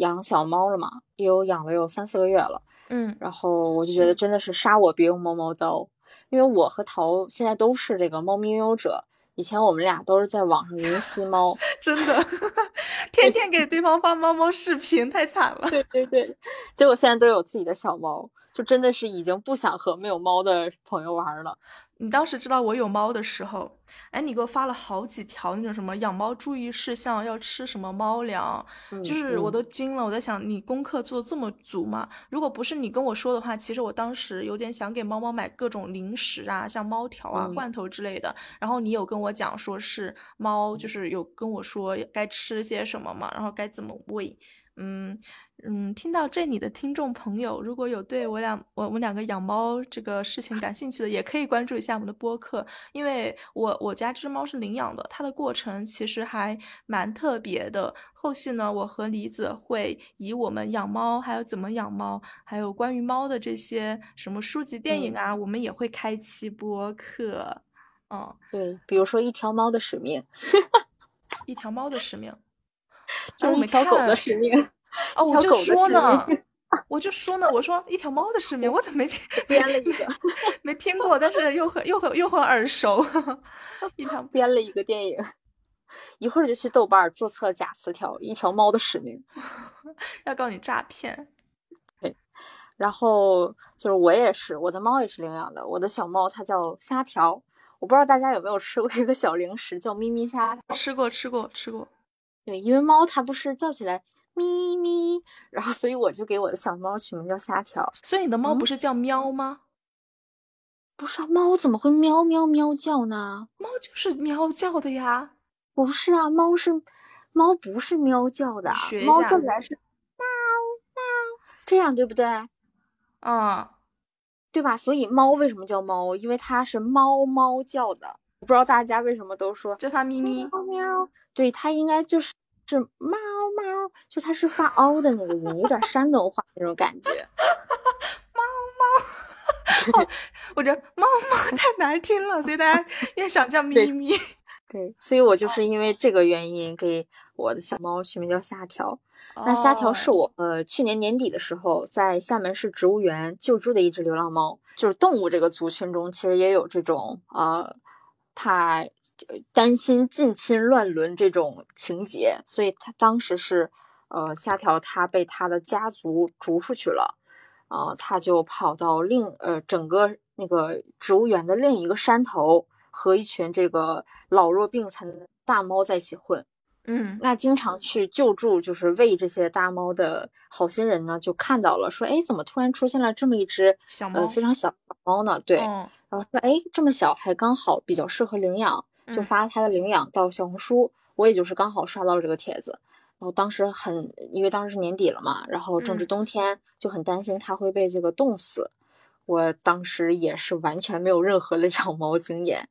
养小猫了嘛，有养了有三四个月了。嗯，然后我就觉得真的是杀我别用猫猫刀，因为我和桃现在都是这个猫咪拥有者。以前我们俩都是在网上云吸猫，真的，天天给对方发猫猫视频，太惨了。对对对，结果现在都有自己的小猫，就真的是已经不想和没有猫的朋友玩了。你当时知道我有猫的时候，哎，你给我发了好几条那种什么养猫注意事项，要吃什么猫粮，就是我都惊了。我在想，你功课做的这么足吗？如果不是你跟我说的话，其实我当时有点想给猫猫买各种零食啊，像猫条啊、罐头之类的。然后你有跟我讲说是猫，就是有跟我说该吃些什么嘛，然后该怎么喂，嗯。嗯，听到这里的听众朋友，如果有对我俩我我们两个养猫这个事情感兴趣的，也可以关注一下我们的播客，因为我我家这只猫是领养的，它的过程其实还蛮特别的。后续呢，我和李子会以我们养猫，还有怎么养猫，还有关于猫的这些什么书籍、电影啊，我们也会开期播客。嗯，对，比如说一条猫的使命，一条猫的使命，就是一条狗的使命。哦，我就说呢，我就说呢，我说一条猫的使命，我怎么没 编了一个？没听过，但是又很又很又很耳熟。一条编了一个电影，一会儿就去豆瓣注册假词条，一条猫的使命，要告你诈骗。对，然后就是我也是，我的猫也是领养的，我的小猫它叫虾条，我不知道大家有没有吃过一个小零食叫咪咪虾？吃过，吃过，吃过。对，因为猫它不是叫起来。咪咪，然后所以我就给我的小猫取名叫虾条。所以你的猫不是叫喵吗？不是啊，猫怎么会喵喵喵叫呢？猫就是喵叫的呀。不是啊，猫是猫不是喵叫的，猫叫起来是喵喵，这样对不对？嗯，对吧？所以猫为什么叫猫？因为它是猫猫叫的。不知道大家为什么都说叫它咪咪喵喵？对，它应该就是是猫。猫，就它是发凹的那个音，有点山东话那种感觉。猫猫，我觉得猫猫 太难听了，所以大家越想叫咪咪。对，所以我就是因为这个原因给我的小猫取名叫虾条。那虾条是我呃去年年底的时候在厦门市植物园救助的一只流浪猫。就是动物这个族群中，其实也有这种呃。怕担心近亲乱伦这种情节，所以他当时是，呃，虾条他被他的家族逐出去了，啊，他就跑到另呃整个那个植物园的另一个山头，和一群这个老弱病残的大猫在一起混。嗯，那经常去救助就是喂这些大猫的好心人呢，就看到了，说，哎，怎么突然出现了这么一只小猫，非常小猫呢？对。然后说，哎，这么小还刚好比较适合领养，就发他的领养到小红书。我也就是刚好刷到了这个帖子，然后当时很，因为当时是年底了嘛，然后正值冬天，就很担心它会被这个冻死。我当时也是完全没有任何的养猫经验，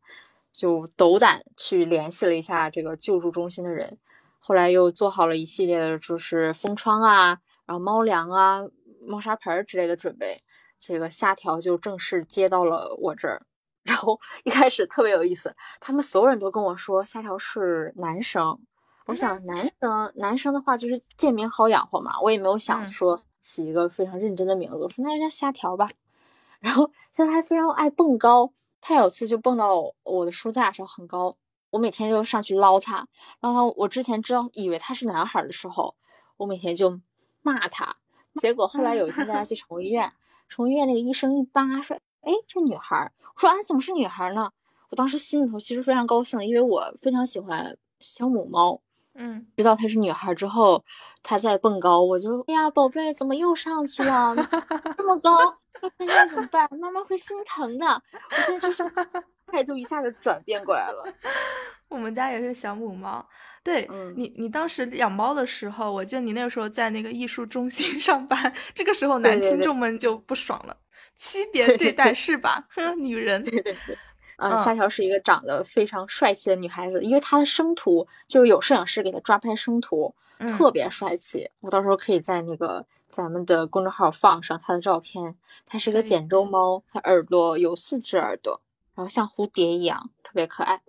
就斗胆去联系了一下这个救助中心的人，后来又做好了一系列的就是封窗啊，然后猫粮啊、猫砂盆之类的准备。这个虾条就正式接到了我这儿，然后一开始特别有意思，他们所有人都跟我说虾条是男生。我想男生男生的话就是贱名好养活嘛，我也没有想说起一个非常认真的名字，我说那就叫虾条吧。然后现在还非常爱蹦高，他有次就蹦到我的书架上很高，我每天就上去捞他。然后我之前知道以为他是男孩的时候，我每天就骂他。结果后来有一天带他去宠物医院。宠物医院那个医生一扒说：“哎，这女孩。”我说：“啊，怎么是女孩呢？”我当时心里头其实非常高兴，因为我非常喜欢小母猫。嗯，知道她是女孩之后，她在蹦高，我就：“哎呀，宝贝，怎么又上去了？这么高，那怎么办？妈妈会心疼的。”我现在就是态度一下就转变过来了。我们家也是小母猫。对你，你当时养猫的时候，我记得你那个时候在那个艺术中心 上班，这个时候男听众们就不爽了，区别对待是吧？哼，女人。对对对。嗯，夏条是一个长得非常帅气的女孩子，因为她的生图就是有摄影师给她抓拍生图，特别帅气。我到时候可以在那个咱们的公众号放上她的照片。她是一个简州猫，它耳朵有四只耳朵，然后像蝴蝶一样，特别可爱。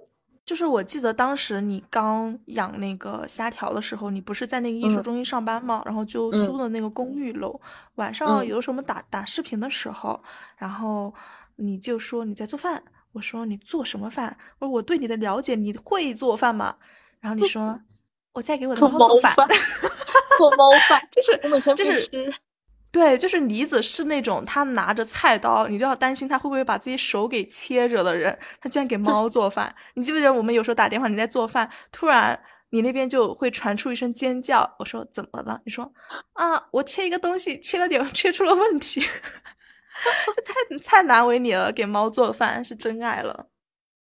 就是我记得当时你刚养那个虾条的时候，你不是在那个艺术中心上班吗？然后就租的那个公寓楼，晚上有什么打打视频的时候，然后你就说你在做饭，我说你做什么饭？我说我对你的了解，你会做饭吗？然后你 说我在给我的猫做饭，做猫饭，就是我每天就是对，就是梨子是那种他拿着菜刀，你就要担心他会不会把自己手给切着的人。他居然给猫做饭，你记不记得我们有时候打电话你在做饭，突然你那边就会传出一声尖叫。我说怎么了？你说啊，我切一个东西切了点，切出了问题。太太难为你了，给猫做饭是真爱了。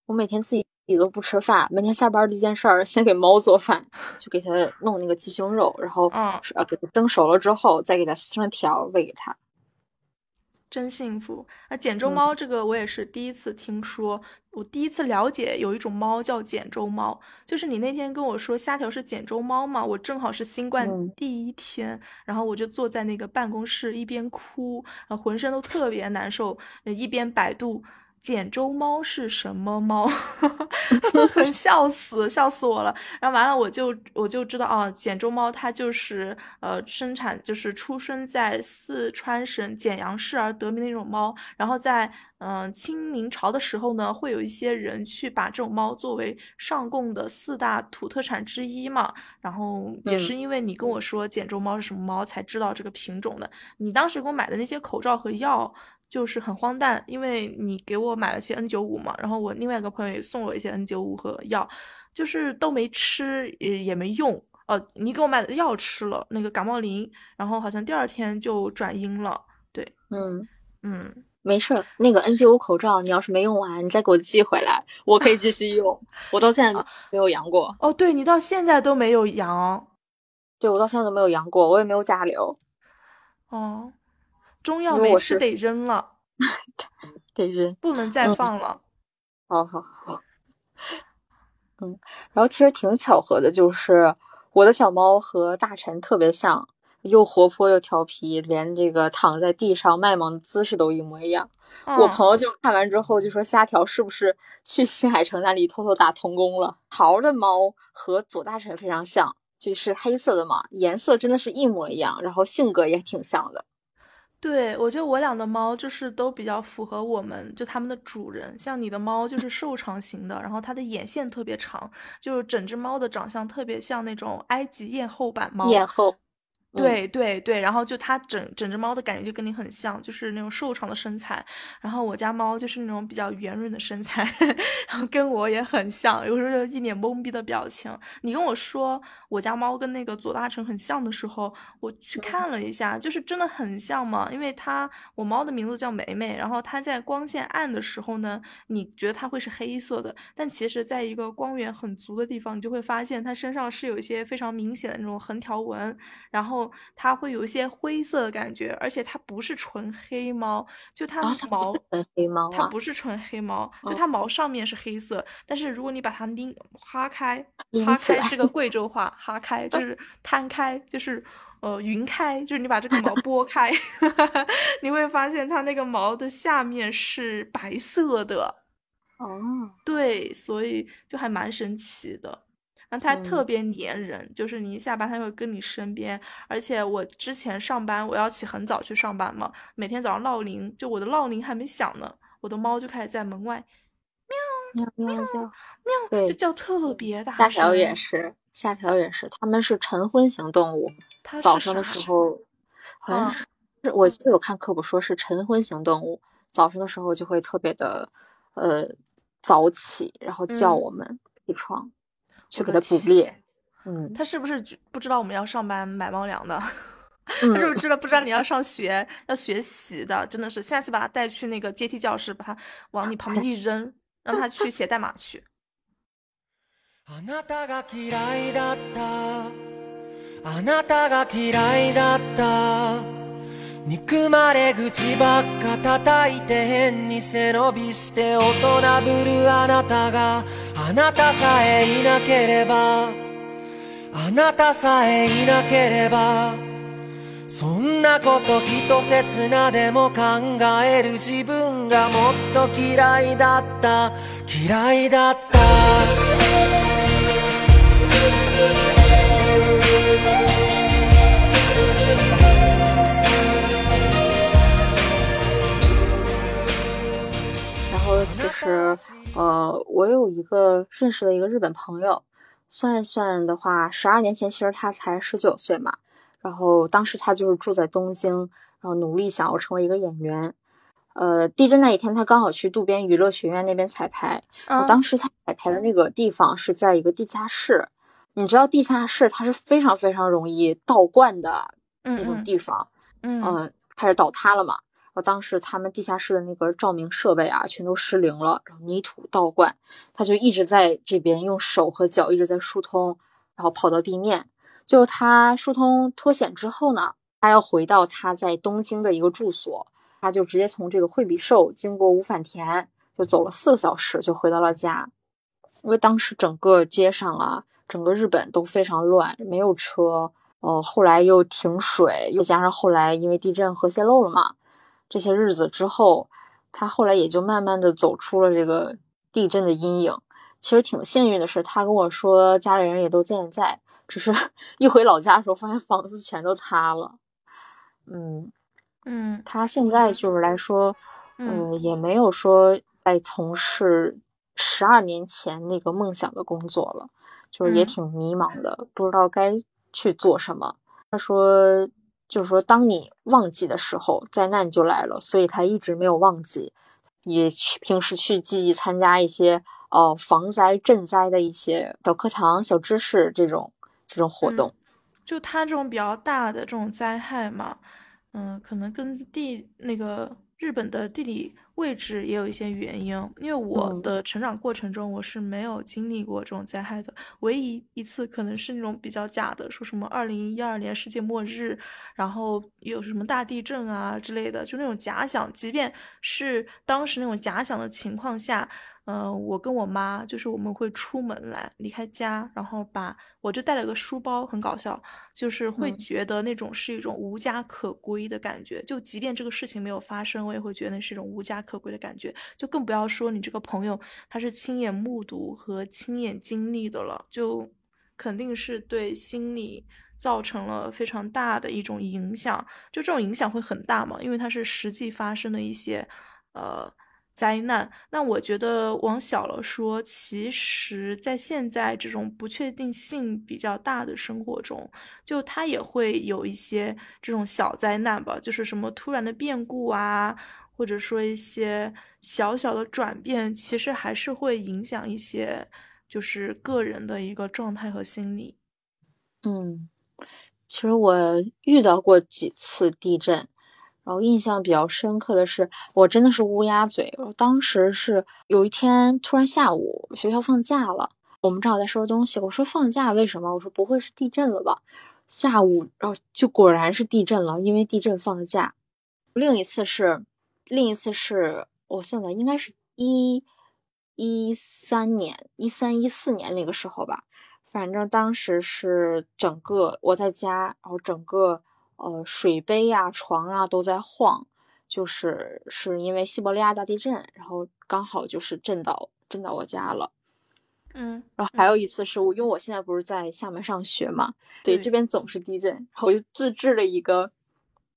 我每天自己。己都不吃饭，每天下班第一件事儿 先给猫做饭，就给它弄那个鸡胸肉，然后嗯，呃给它蒸熟了之后，再给它撕成条喂给它。真幸福！那简州猫这个我也是第一次听说，我第一次了解有一种猫叫简州猫，就是你那天跟我说虾条是简州猫嘛，我正好是新冠第一天，然后我就坐在那个办公室一边哭，然后浑身都特别难受，一边百度。简州猫是什么猫？很笑死，笑死我了。然后完了，我就我就知道啊，简州猫它就是呃生产就是出生在四川省简阳市而得名的一种猫。然后在嗯清明朝的时候呢，会有一些人去把这种猫作为上贡的四大土特产之一嘛。然后也是因为你跟我说简州猫是什么猫，才知道这个品种的。你当时给我买的那些口罩和药。就是很荒诞，因为你给我买了些 N 九五嘛，然后我另外一个朋友也送我一些 N 九五和药，就是都没吃也也没用。呃，你给我买的药吃了，那个感冒灵，然后好像第二天就转阴了。对，嗯嗯，没事儿。那个 N 九五口罩，你要是没用完，你再给我寄回来，我可以继续用。我到现在没有阳过。哦，对你到现在都没有阳。对我到现在都没有阳过，我也没有甲流。哦。中药没吃得扔了，得扔，不能再放了。好好好，嗯，然后其实挺巧合的，就是我的小猫和大臣特别像，又活泼又调皮，连这个躺在地上卖萌的姿势都一模一样。我朋友就看完之后就说：“虾条是不是去新海诚那里偷偷打童工了？”桃的猫和左大臣非常像，就是黑色的嘛，颜色真的是一模一样，然后性格也挺像的。对，我觉得我俩的猫就是都比较符合我们，就它们的主人。像你的猫就是瘦长型的，然后它的眼线特别长，就是整只猫的长相特别像那种埃及艳后版猫。艳后。对对对，然后就它整整只猫的感觉就跟你很像，就是那种瘦长的身材。然后我家猫就是那种比较圆润的身材，然后跟我也很像，有时候就一脸懵逼的表情。你跟我说我家猫跟那个左大成很像的时候，我去看了一下，就是真的很像嘛。因为它我猫的名字叫梅梅，然后它在光线暗的时候呢，你觉得它会是黑色的，但其实在一个光源很足的地方，你就会发现它身上是有一些非常明显的那种横条纹，然后。它会有一些灰色的感觉，而且它不是纯黑猫，就它毛纯黑猫，它不是纯黑猫，就它毛上面是黑色，但是如果你把它拎哈开，哈开是个贵州话，哈开就是摊开，就是呃云开，就是你把这个毛拨开，你会发现它那个毛的下面是白色的，哦，对，所以就还蛮神奇的。然后它特别粘人，就是你一下班它会跟你身边。而且我之前上班，我要起很早去上班嘛，每天早上闹铃，就我的闹铃还没响呢，我的猫就开始在门外喵喵喵叫，喵，就叫特别大声。夏条也是，夏条也是，它们是晨昏型动物。早上的时候，好像是，我记得有看科普说是晨昏型动物，早上的时候就会特别的呃早起，然后叫我们起床。去给它捕猎，嗯，他是不是不知道我们要上班买猫粮的？他是不是知道不知道你要上学要学习的？真的是，下次把他带去那个阶梯教室，把他往你旁边一扔，让他去写代码去。憎まれ口ばっか叩いて変に背伸びして大人ぶるあなたがあなたさえいなければあなたさえいなければそんなこと一切なでも考える自分がもっと嫌いだった嫌いだった。其实，呃，我有一个认识的一个日本朋友，算一算的话，十二年前其实他才十九岁嘛。然后当时他就是住在东京，然后努力想要成为一个演员。呃，地震那一天，他刚好去渡边娱乐学院那边彩排。嗯当时他彩排的那个地方是在一个地下室，你知道地下室它是非常非常容易倒灌的那种地方，嗯嗯、开始倒塌了嘛。然后当时他们地下室的那个照明设备啊，全都失灵了，然后泥土倒灌，他就一直在这边用手和脚一直在疏通，然后跑到地面。最后他疏通脱险之后呢，他要回到他在东京的一个住所，他就直接从这个惠比寿经过五反田，就走了四个小时就回到了家。因为当时整个街上啊，整个日本都非常乱，没有车，呃，后来又停水，又加上后来因为地震核泄漏了嘛，这些日子之后，他后来也就慢慢的走出了这个地震的阴影。其实挺幸运的是，他跟我说家里人也都健在，只是 一回老家的时候发现房子全都塌了。嗯，嗯他现在就是来说，嗯呃，也没有说在从事十二年前那个梦想的工作了，就是也嗯挺迷茫的，不知道该去做什么。他说，就是说，当你忘记的时候，灾难就来了，所以他一直没有忘记，也去平时去积极参加一些呃防灾赈灾的一些小课堂、小知识这种这种活嗯动。就他这种比较大的这种灾害嘛，嗯，可能跟地那个日本的地理位置也有一些原因。因为我嗯的成长过程中，我是没有经历过这种灾害的，唯一一次可能是那种比较假的，说什么二零一二年世界末日，然后有什么大地震啊之类的，就那种假想。即便是当时那种假想的情况下，呃，我跟我妈就是我们会出门来离开家，然后把我就带了个书包，很搞笑，就是会嗯觉得那种是一种无家可归的感觉。就即便这个事情没有发生，我也会觉得那是一种无家可归的感觉。就更不要说你这个朋友他是亲眼目睹和亲眼经历的了，就肯定是对心理造成了非常大的一种影响。就这种影响会很大嘛，因为它是实际发生的一些呃灾难。那我觉得往小了说，其实在现在这种不确定性比较大的生活中，就它也会有一些这种小灾难吧，就是什么突然的变故啊，或者说一些小小的转变，其实还是会影响一些就是个人的一个状态和心理。嗯，其实我遇到过几次地震，然后印象比较深刻的是，我真的是乌鸦嘴。我当时是有一天突然下午学校放假了，我们正好在收拾东西。我说放假为什么？我说不会是地震了吧？下午，然后就果然是地震了，因为地震放假。另一次是，另一次是我算算应该是一一三年、一三一四年那个时候吧。反正当时是整个我在家，然后整个呃水杯啊、床啊都在晃，就是是因为西伯利亚大地震，然后刚好就是震到震到我家了。嗯，然后还有一次是我，因为我现在不是在厦门上学嘛，对，这边总是地震，然后我就自制了一个，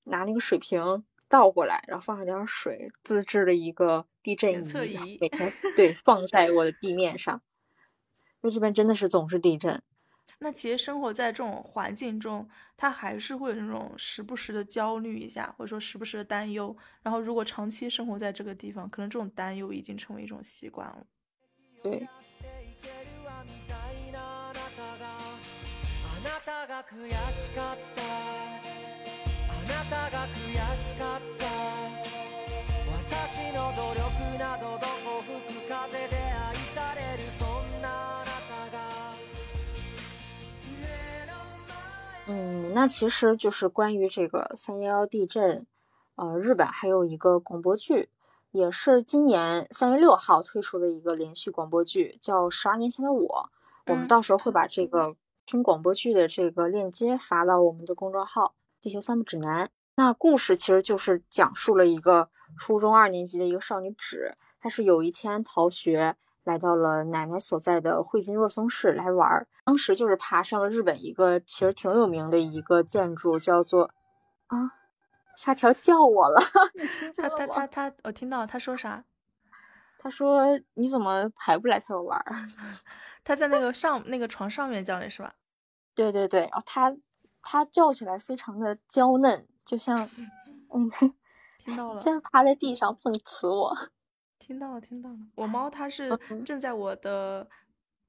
拿那个水瓶倒过来，然后放上点水，自制了一个地震仪每天对放在我的地面上，因为这边真的是总是地震。那其实生活在这种环境中，他还是会有那种时不时的焦虑一下，或者说时不时的担忧。然后如果长期生活在这个地方，可能这种担忧已经成为一种习惯了。对，那其实就是关于这个三幺幺地震，呃，日本还有一个广播剧，也是今年三月六号推出的一个连续广播剧，叫《十二年前的我》。我们嗯到时候会把这个听广播剧的这个链接发到我们的公众号《地球三步指南》。那故事其实就是讲述了一个初中二年级的一个少女纸，她是有一天逃学，来到了奶奶所在的惠金若松市来玩儿。当时就是爬上了日本一个其实挺有名的一个建筑，叫做啊，夏条叫我了，你听见他他？他他，我听到他说啥？他说你怎么还不来陪我玩儿？他在那个上那个床上面叫你是吧？对对对，然后他他叫起来非常的娇嫩，就像 嗯，听到了，像趴在地上碰瓷我。听到了，听到了。我猫它是嗯正在我的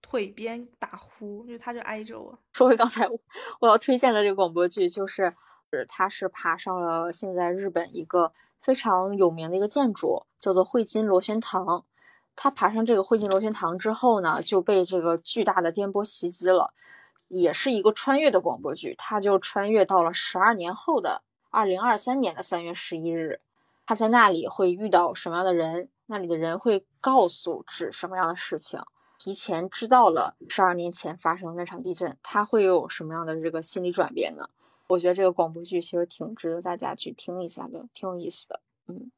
腿边打呼，就是它就挨着我。说回刚才我我要推荐的这个广播剧，就是呃它是爬上了现在日本一个非常有名的一个建筑，叫做汇金螺旋堂。它爬上这个汇金螺旋堂之后呢，就被这个巨大的颠簸袭击了，也是一个穿越的广播剧。它就穿越到了十二年后的二零二三年的三月十一日，他在那里会遇到什么样的人？那里的人会告诉指什么样的事情？提前知道了十二年前发生的那场地震，他会有什么样的这个心理转变呢？我觉得这个广播剧其实挺值得大家去听一下的，挺有意思的。嗯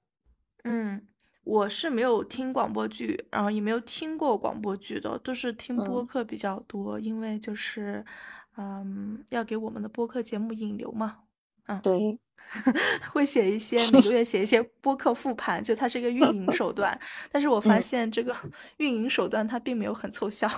嗯，我是没有听广播剧，然后也没有听过广播剧的，都是听播嗯客比较多，因为就是，嗯，要给我们的播客节目引流嘛，对，会写一些每个月写一些播客复盘，就它是一个运营手段，但是我发嗯。现这个运营手段它并没有很凑效。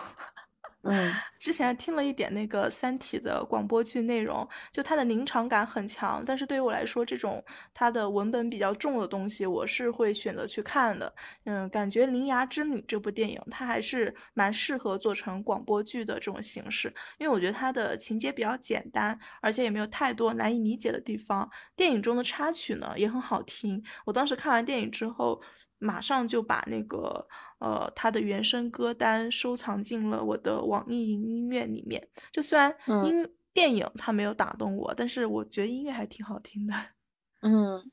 嗯之前听了一点那个《三体》的广播剧内容，就它的临场感很强，但是对于我来说，这种它的文本比较重的东西，我是会选择去看的。嗯，感觉《铃芽之旅》这部电影，它还是蛮适合做成广播剧的这种形式，因为我觉得它的情节比较简单，而且也没有太多难以理解的地方。电影中的插曲呢也很好听，我当时看完电影之后。马上就把那个呃他的原声歌单收藏进了我的网易云音乐里面。就虽然嗯音、电影它没有打动我，但是我觉得音乐还挺好听的。嗯，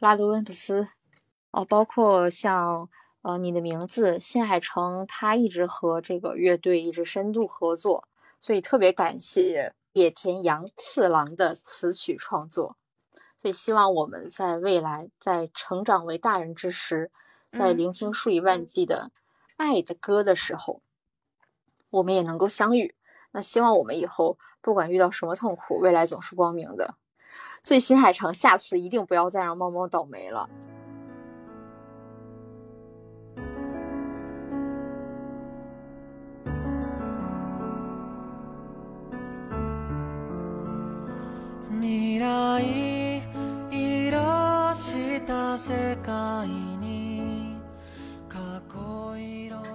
拉德温普斯，哦，包括像呃你的名字新海诚，他一直和这个乐队一直深度合作，所以特别感谢野田洋次郎的词曲创作。所以希望我们在未来在成长为大人之时，在嗯聆听数以万计的爱的歌的时候，我们也能够相遇。那希望我们以后不管遇到什么痛苦，未来总是光明的。所以新海诚下次一定不要再让猫猫倒霉了。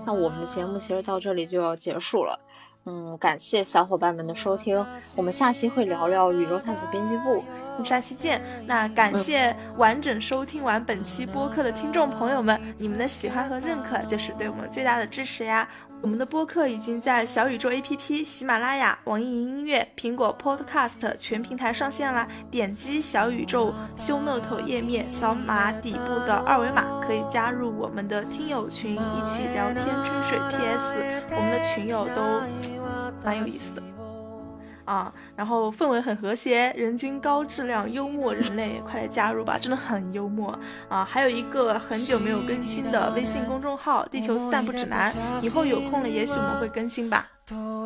那我们的节目其实到这里就要结束了。嗯，感谢小伙伴们的收听，我们下期会聊聊宇宙探索编辑部。我们下期见。那感谢完整收听完本期播客的听众朋友们，你们的喜欢和认可就是对我们最大的支持呀。我们的播客已经在小宇宙 APP、喜马拉雅、网易云音乐、苹果 Podcast 全平台上线啦。点击小宇宙 Show Note 页面，扫码底部的二维码，可以加入我们的听友群，一起聊天吹水。PS，我们的群友都蛮有意思的。啊，然后氛围很和谐，人均高质量幽默人类，快来加入吧，真的很幽默啊！还有一个很久没有更新的微信公众号《地球散步指南》，以后有空了，也许我们会更新吧，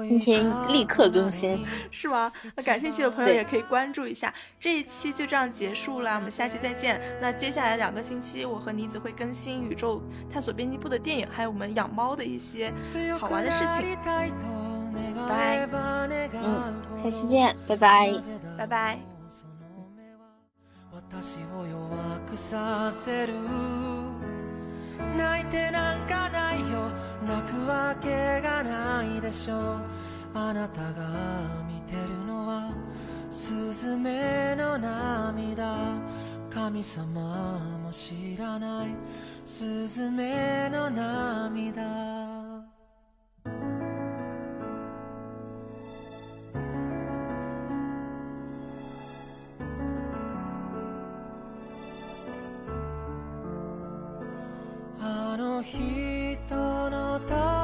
今天立刻更新，是吗？那感兴趣的朋友也可以关注一下。这一期就这样结束了，我们下期再见。那接下来两个星期，我和妮子会更新宇宙探索编辑部的电影，还有我们养猫的一些好玩的事情。拜嗯，下期见，拜拜。拜拜。私を弱くさせる泣いてなんかないよ泣くわけがないでしょうあなたが見てるのはスズメの涙神様も知らないスズメの涙 の人のため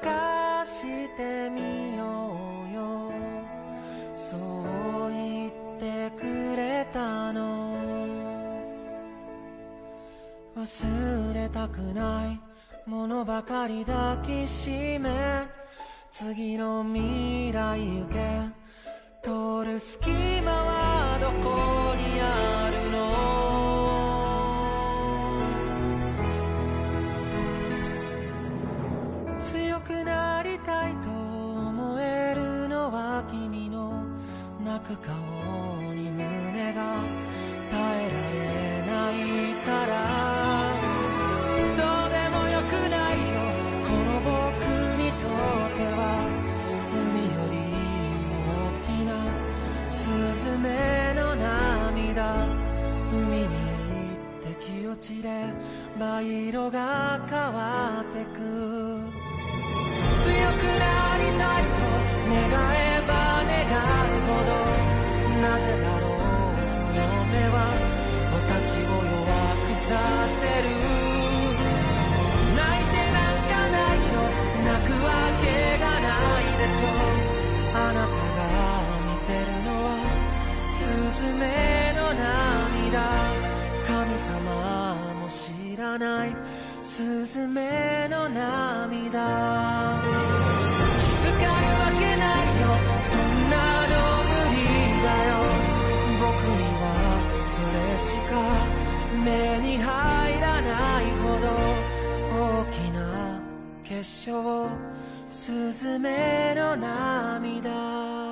探してみようよ。そう言ってくれたの。忘れたくない。ものばかり抱きしめ。次の未来行け。通る隙間はどこにある？く顔に胸が耐えられないからどうでもよくないよ。この僕にとっては海よりも大きなスズメの涙。海に行って気落ちで灰色が変わってく。強くなりたいと願えば願うほど。は私を弱くさせる泣いてなんかないよ。泣くわけがないでしょ。あなたが見てるのはスズメの涙。神様も知らないスズメの涙。気づかるわけないよ。そんな目に入らないほど大きな結晶スズメの涙。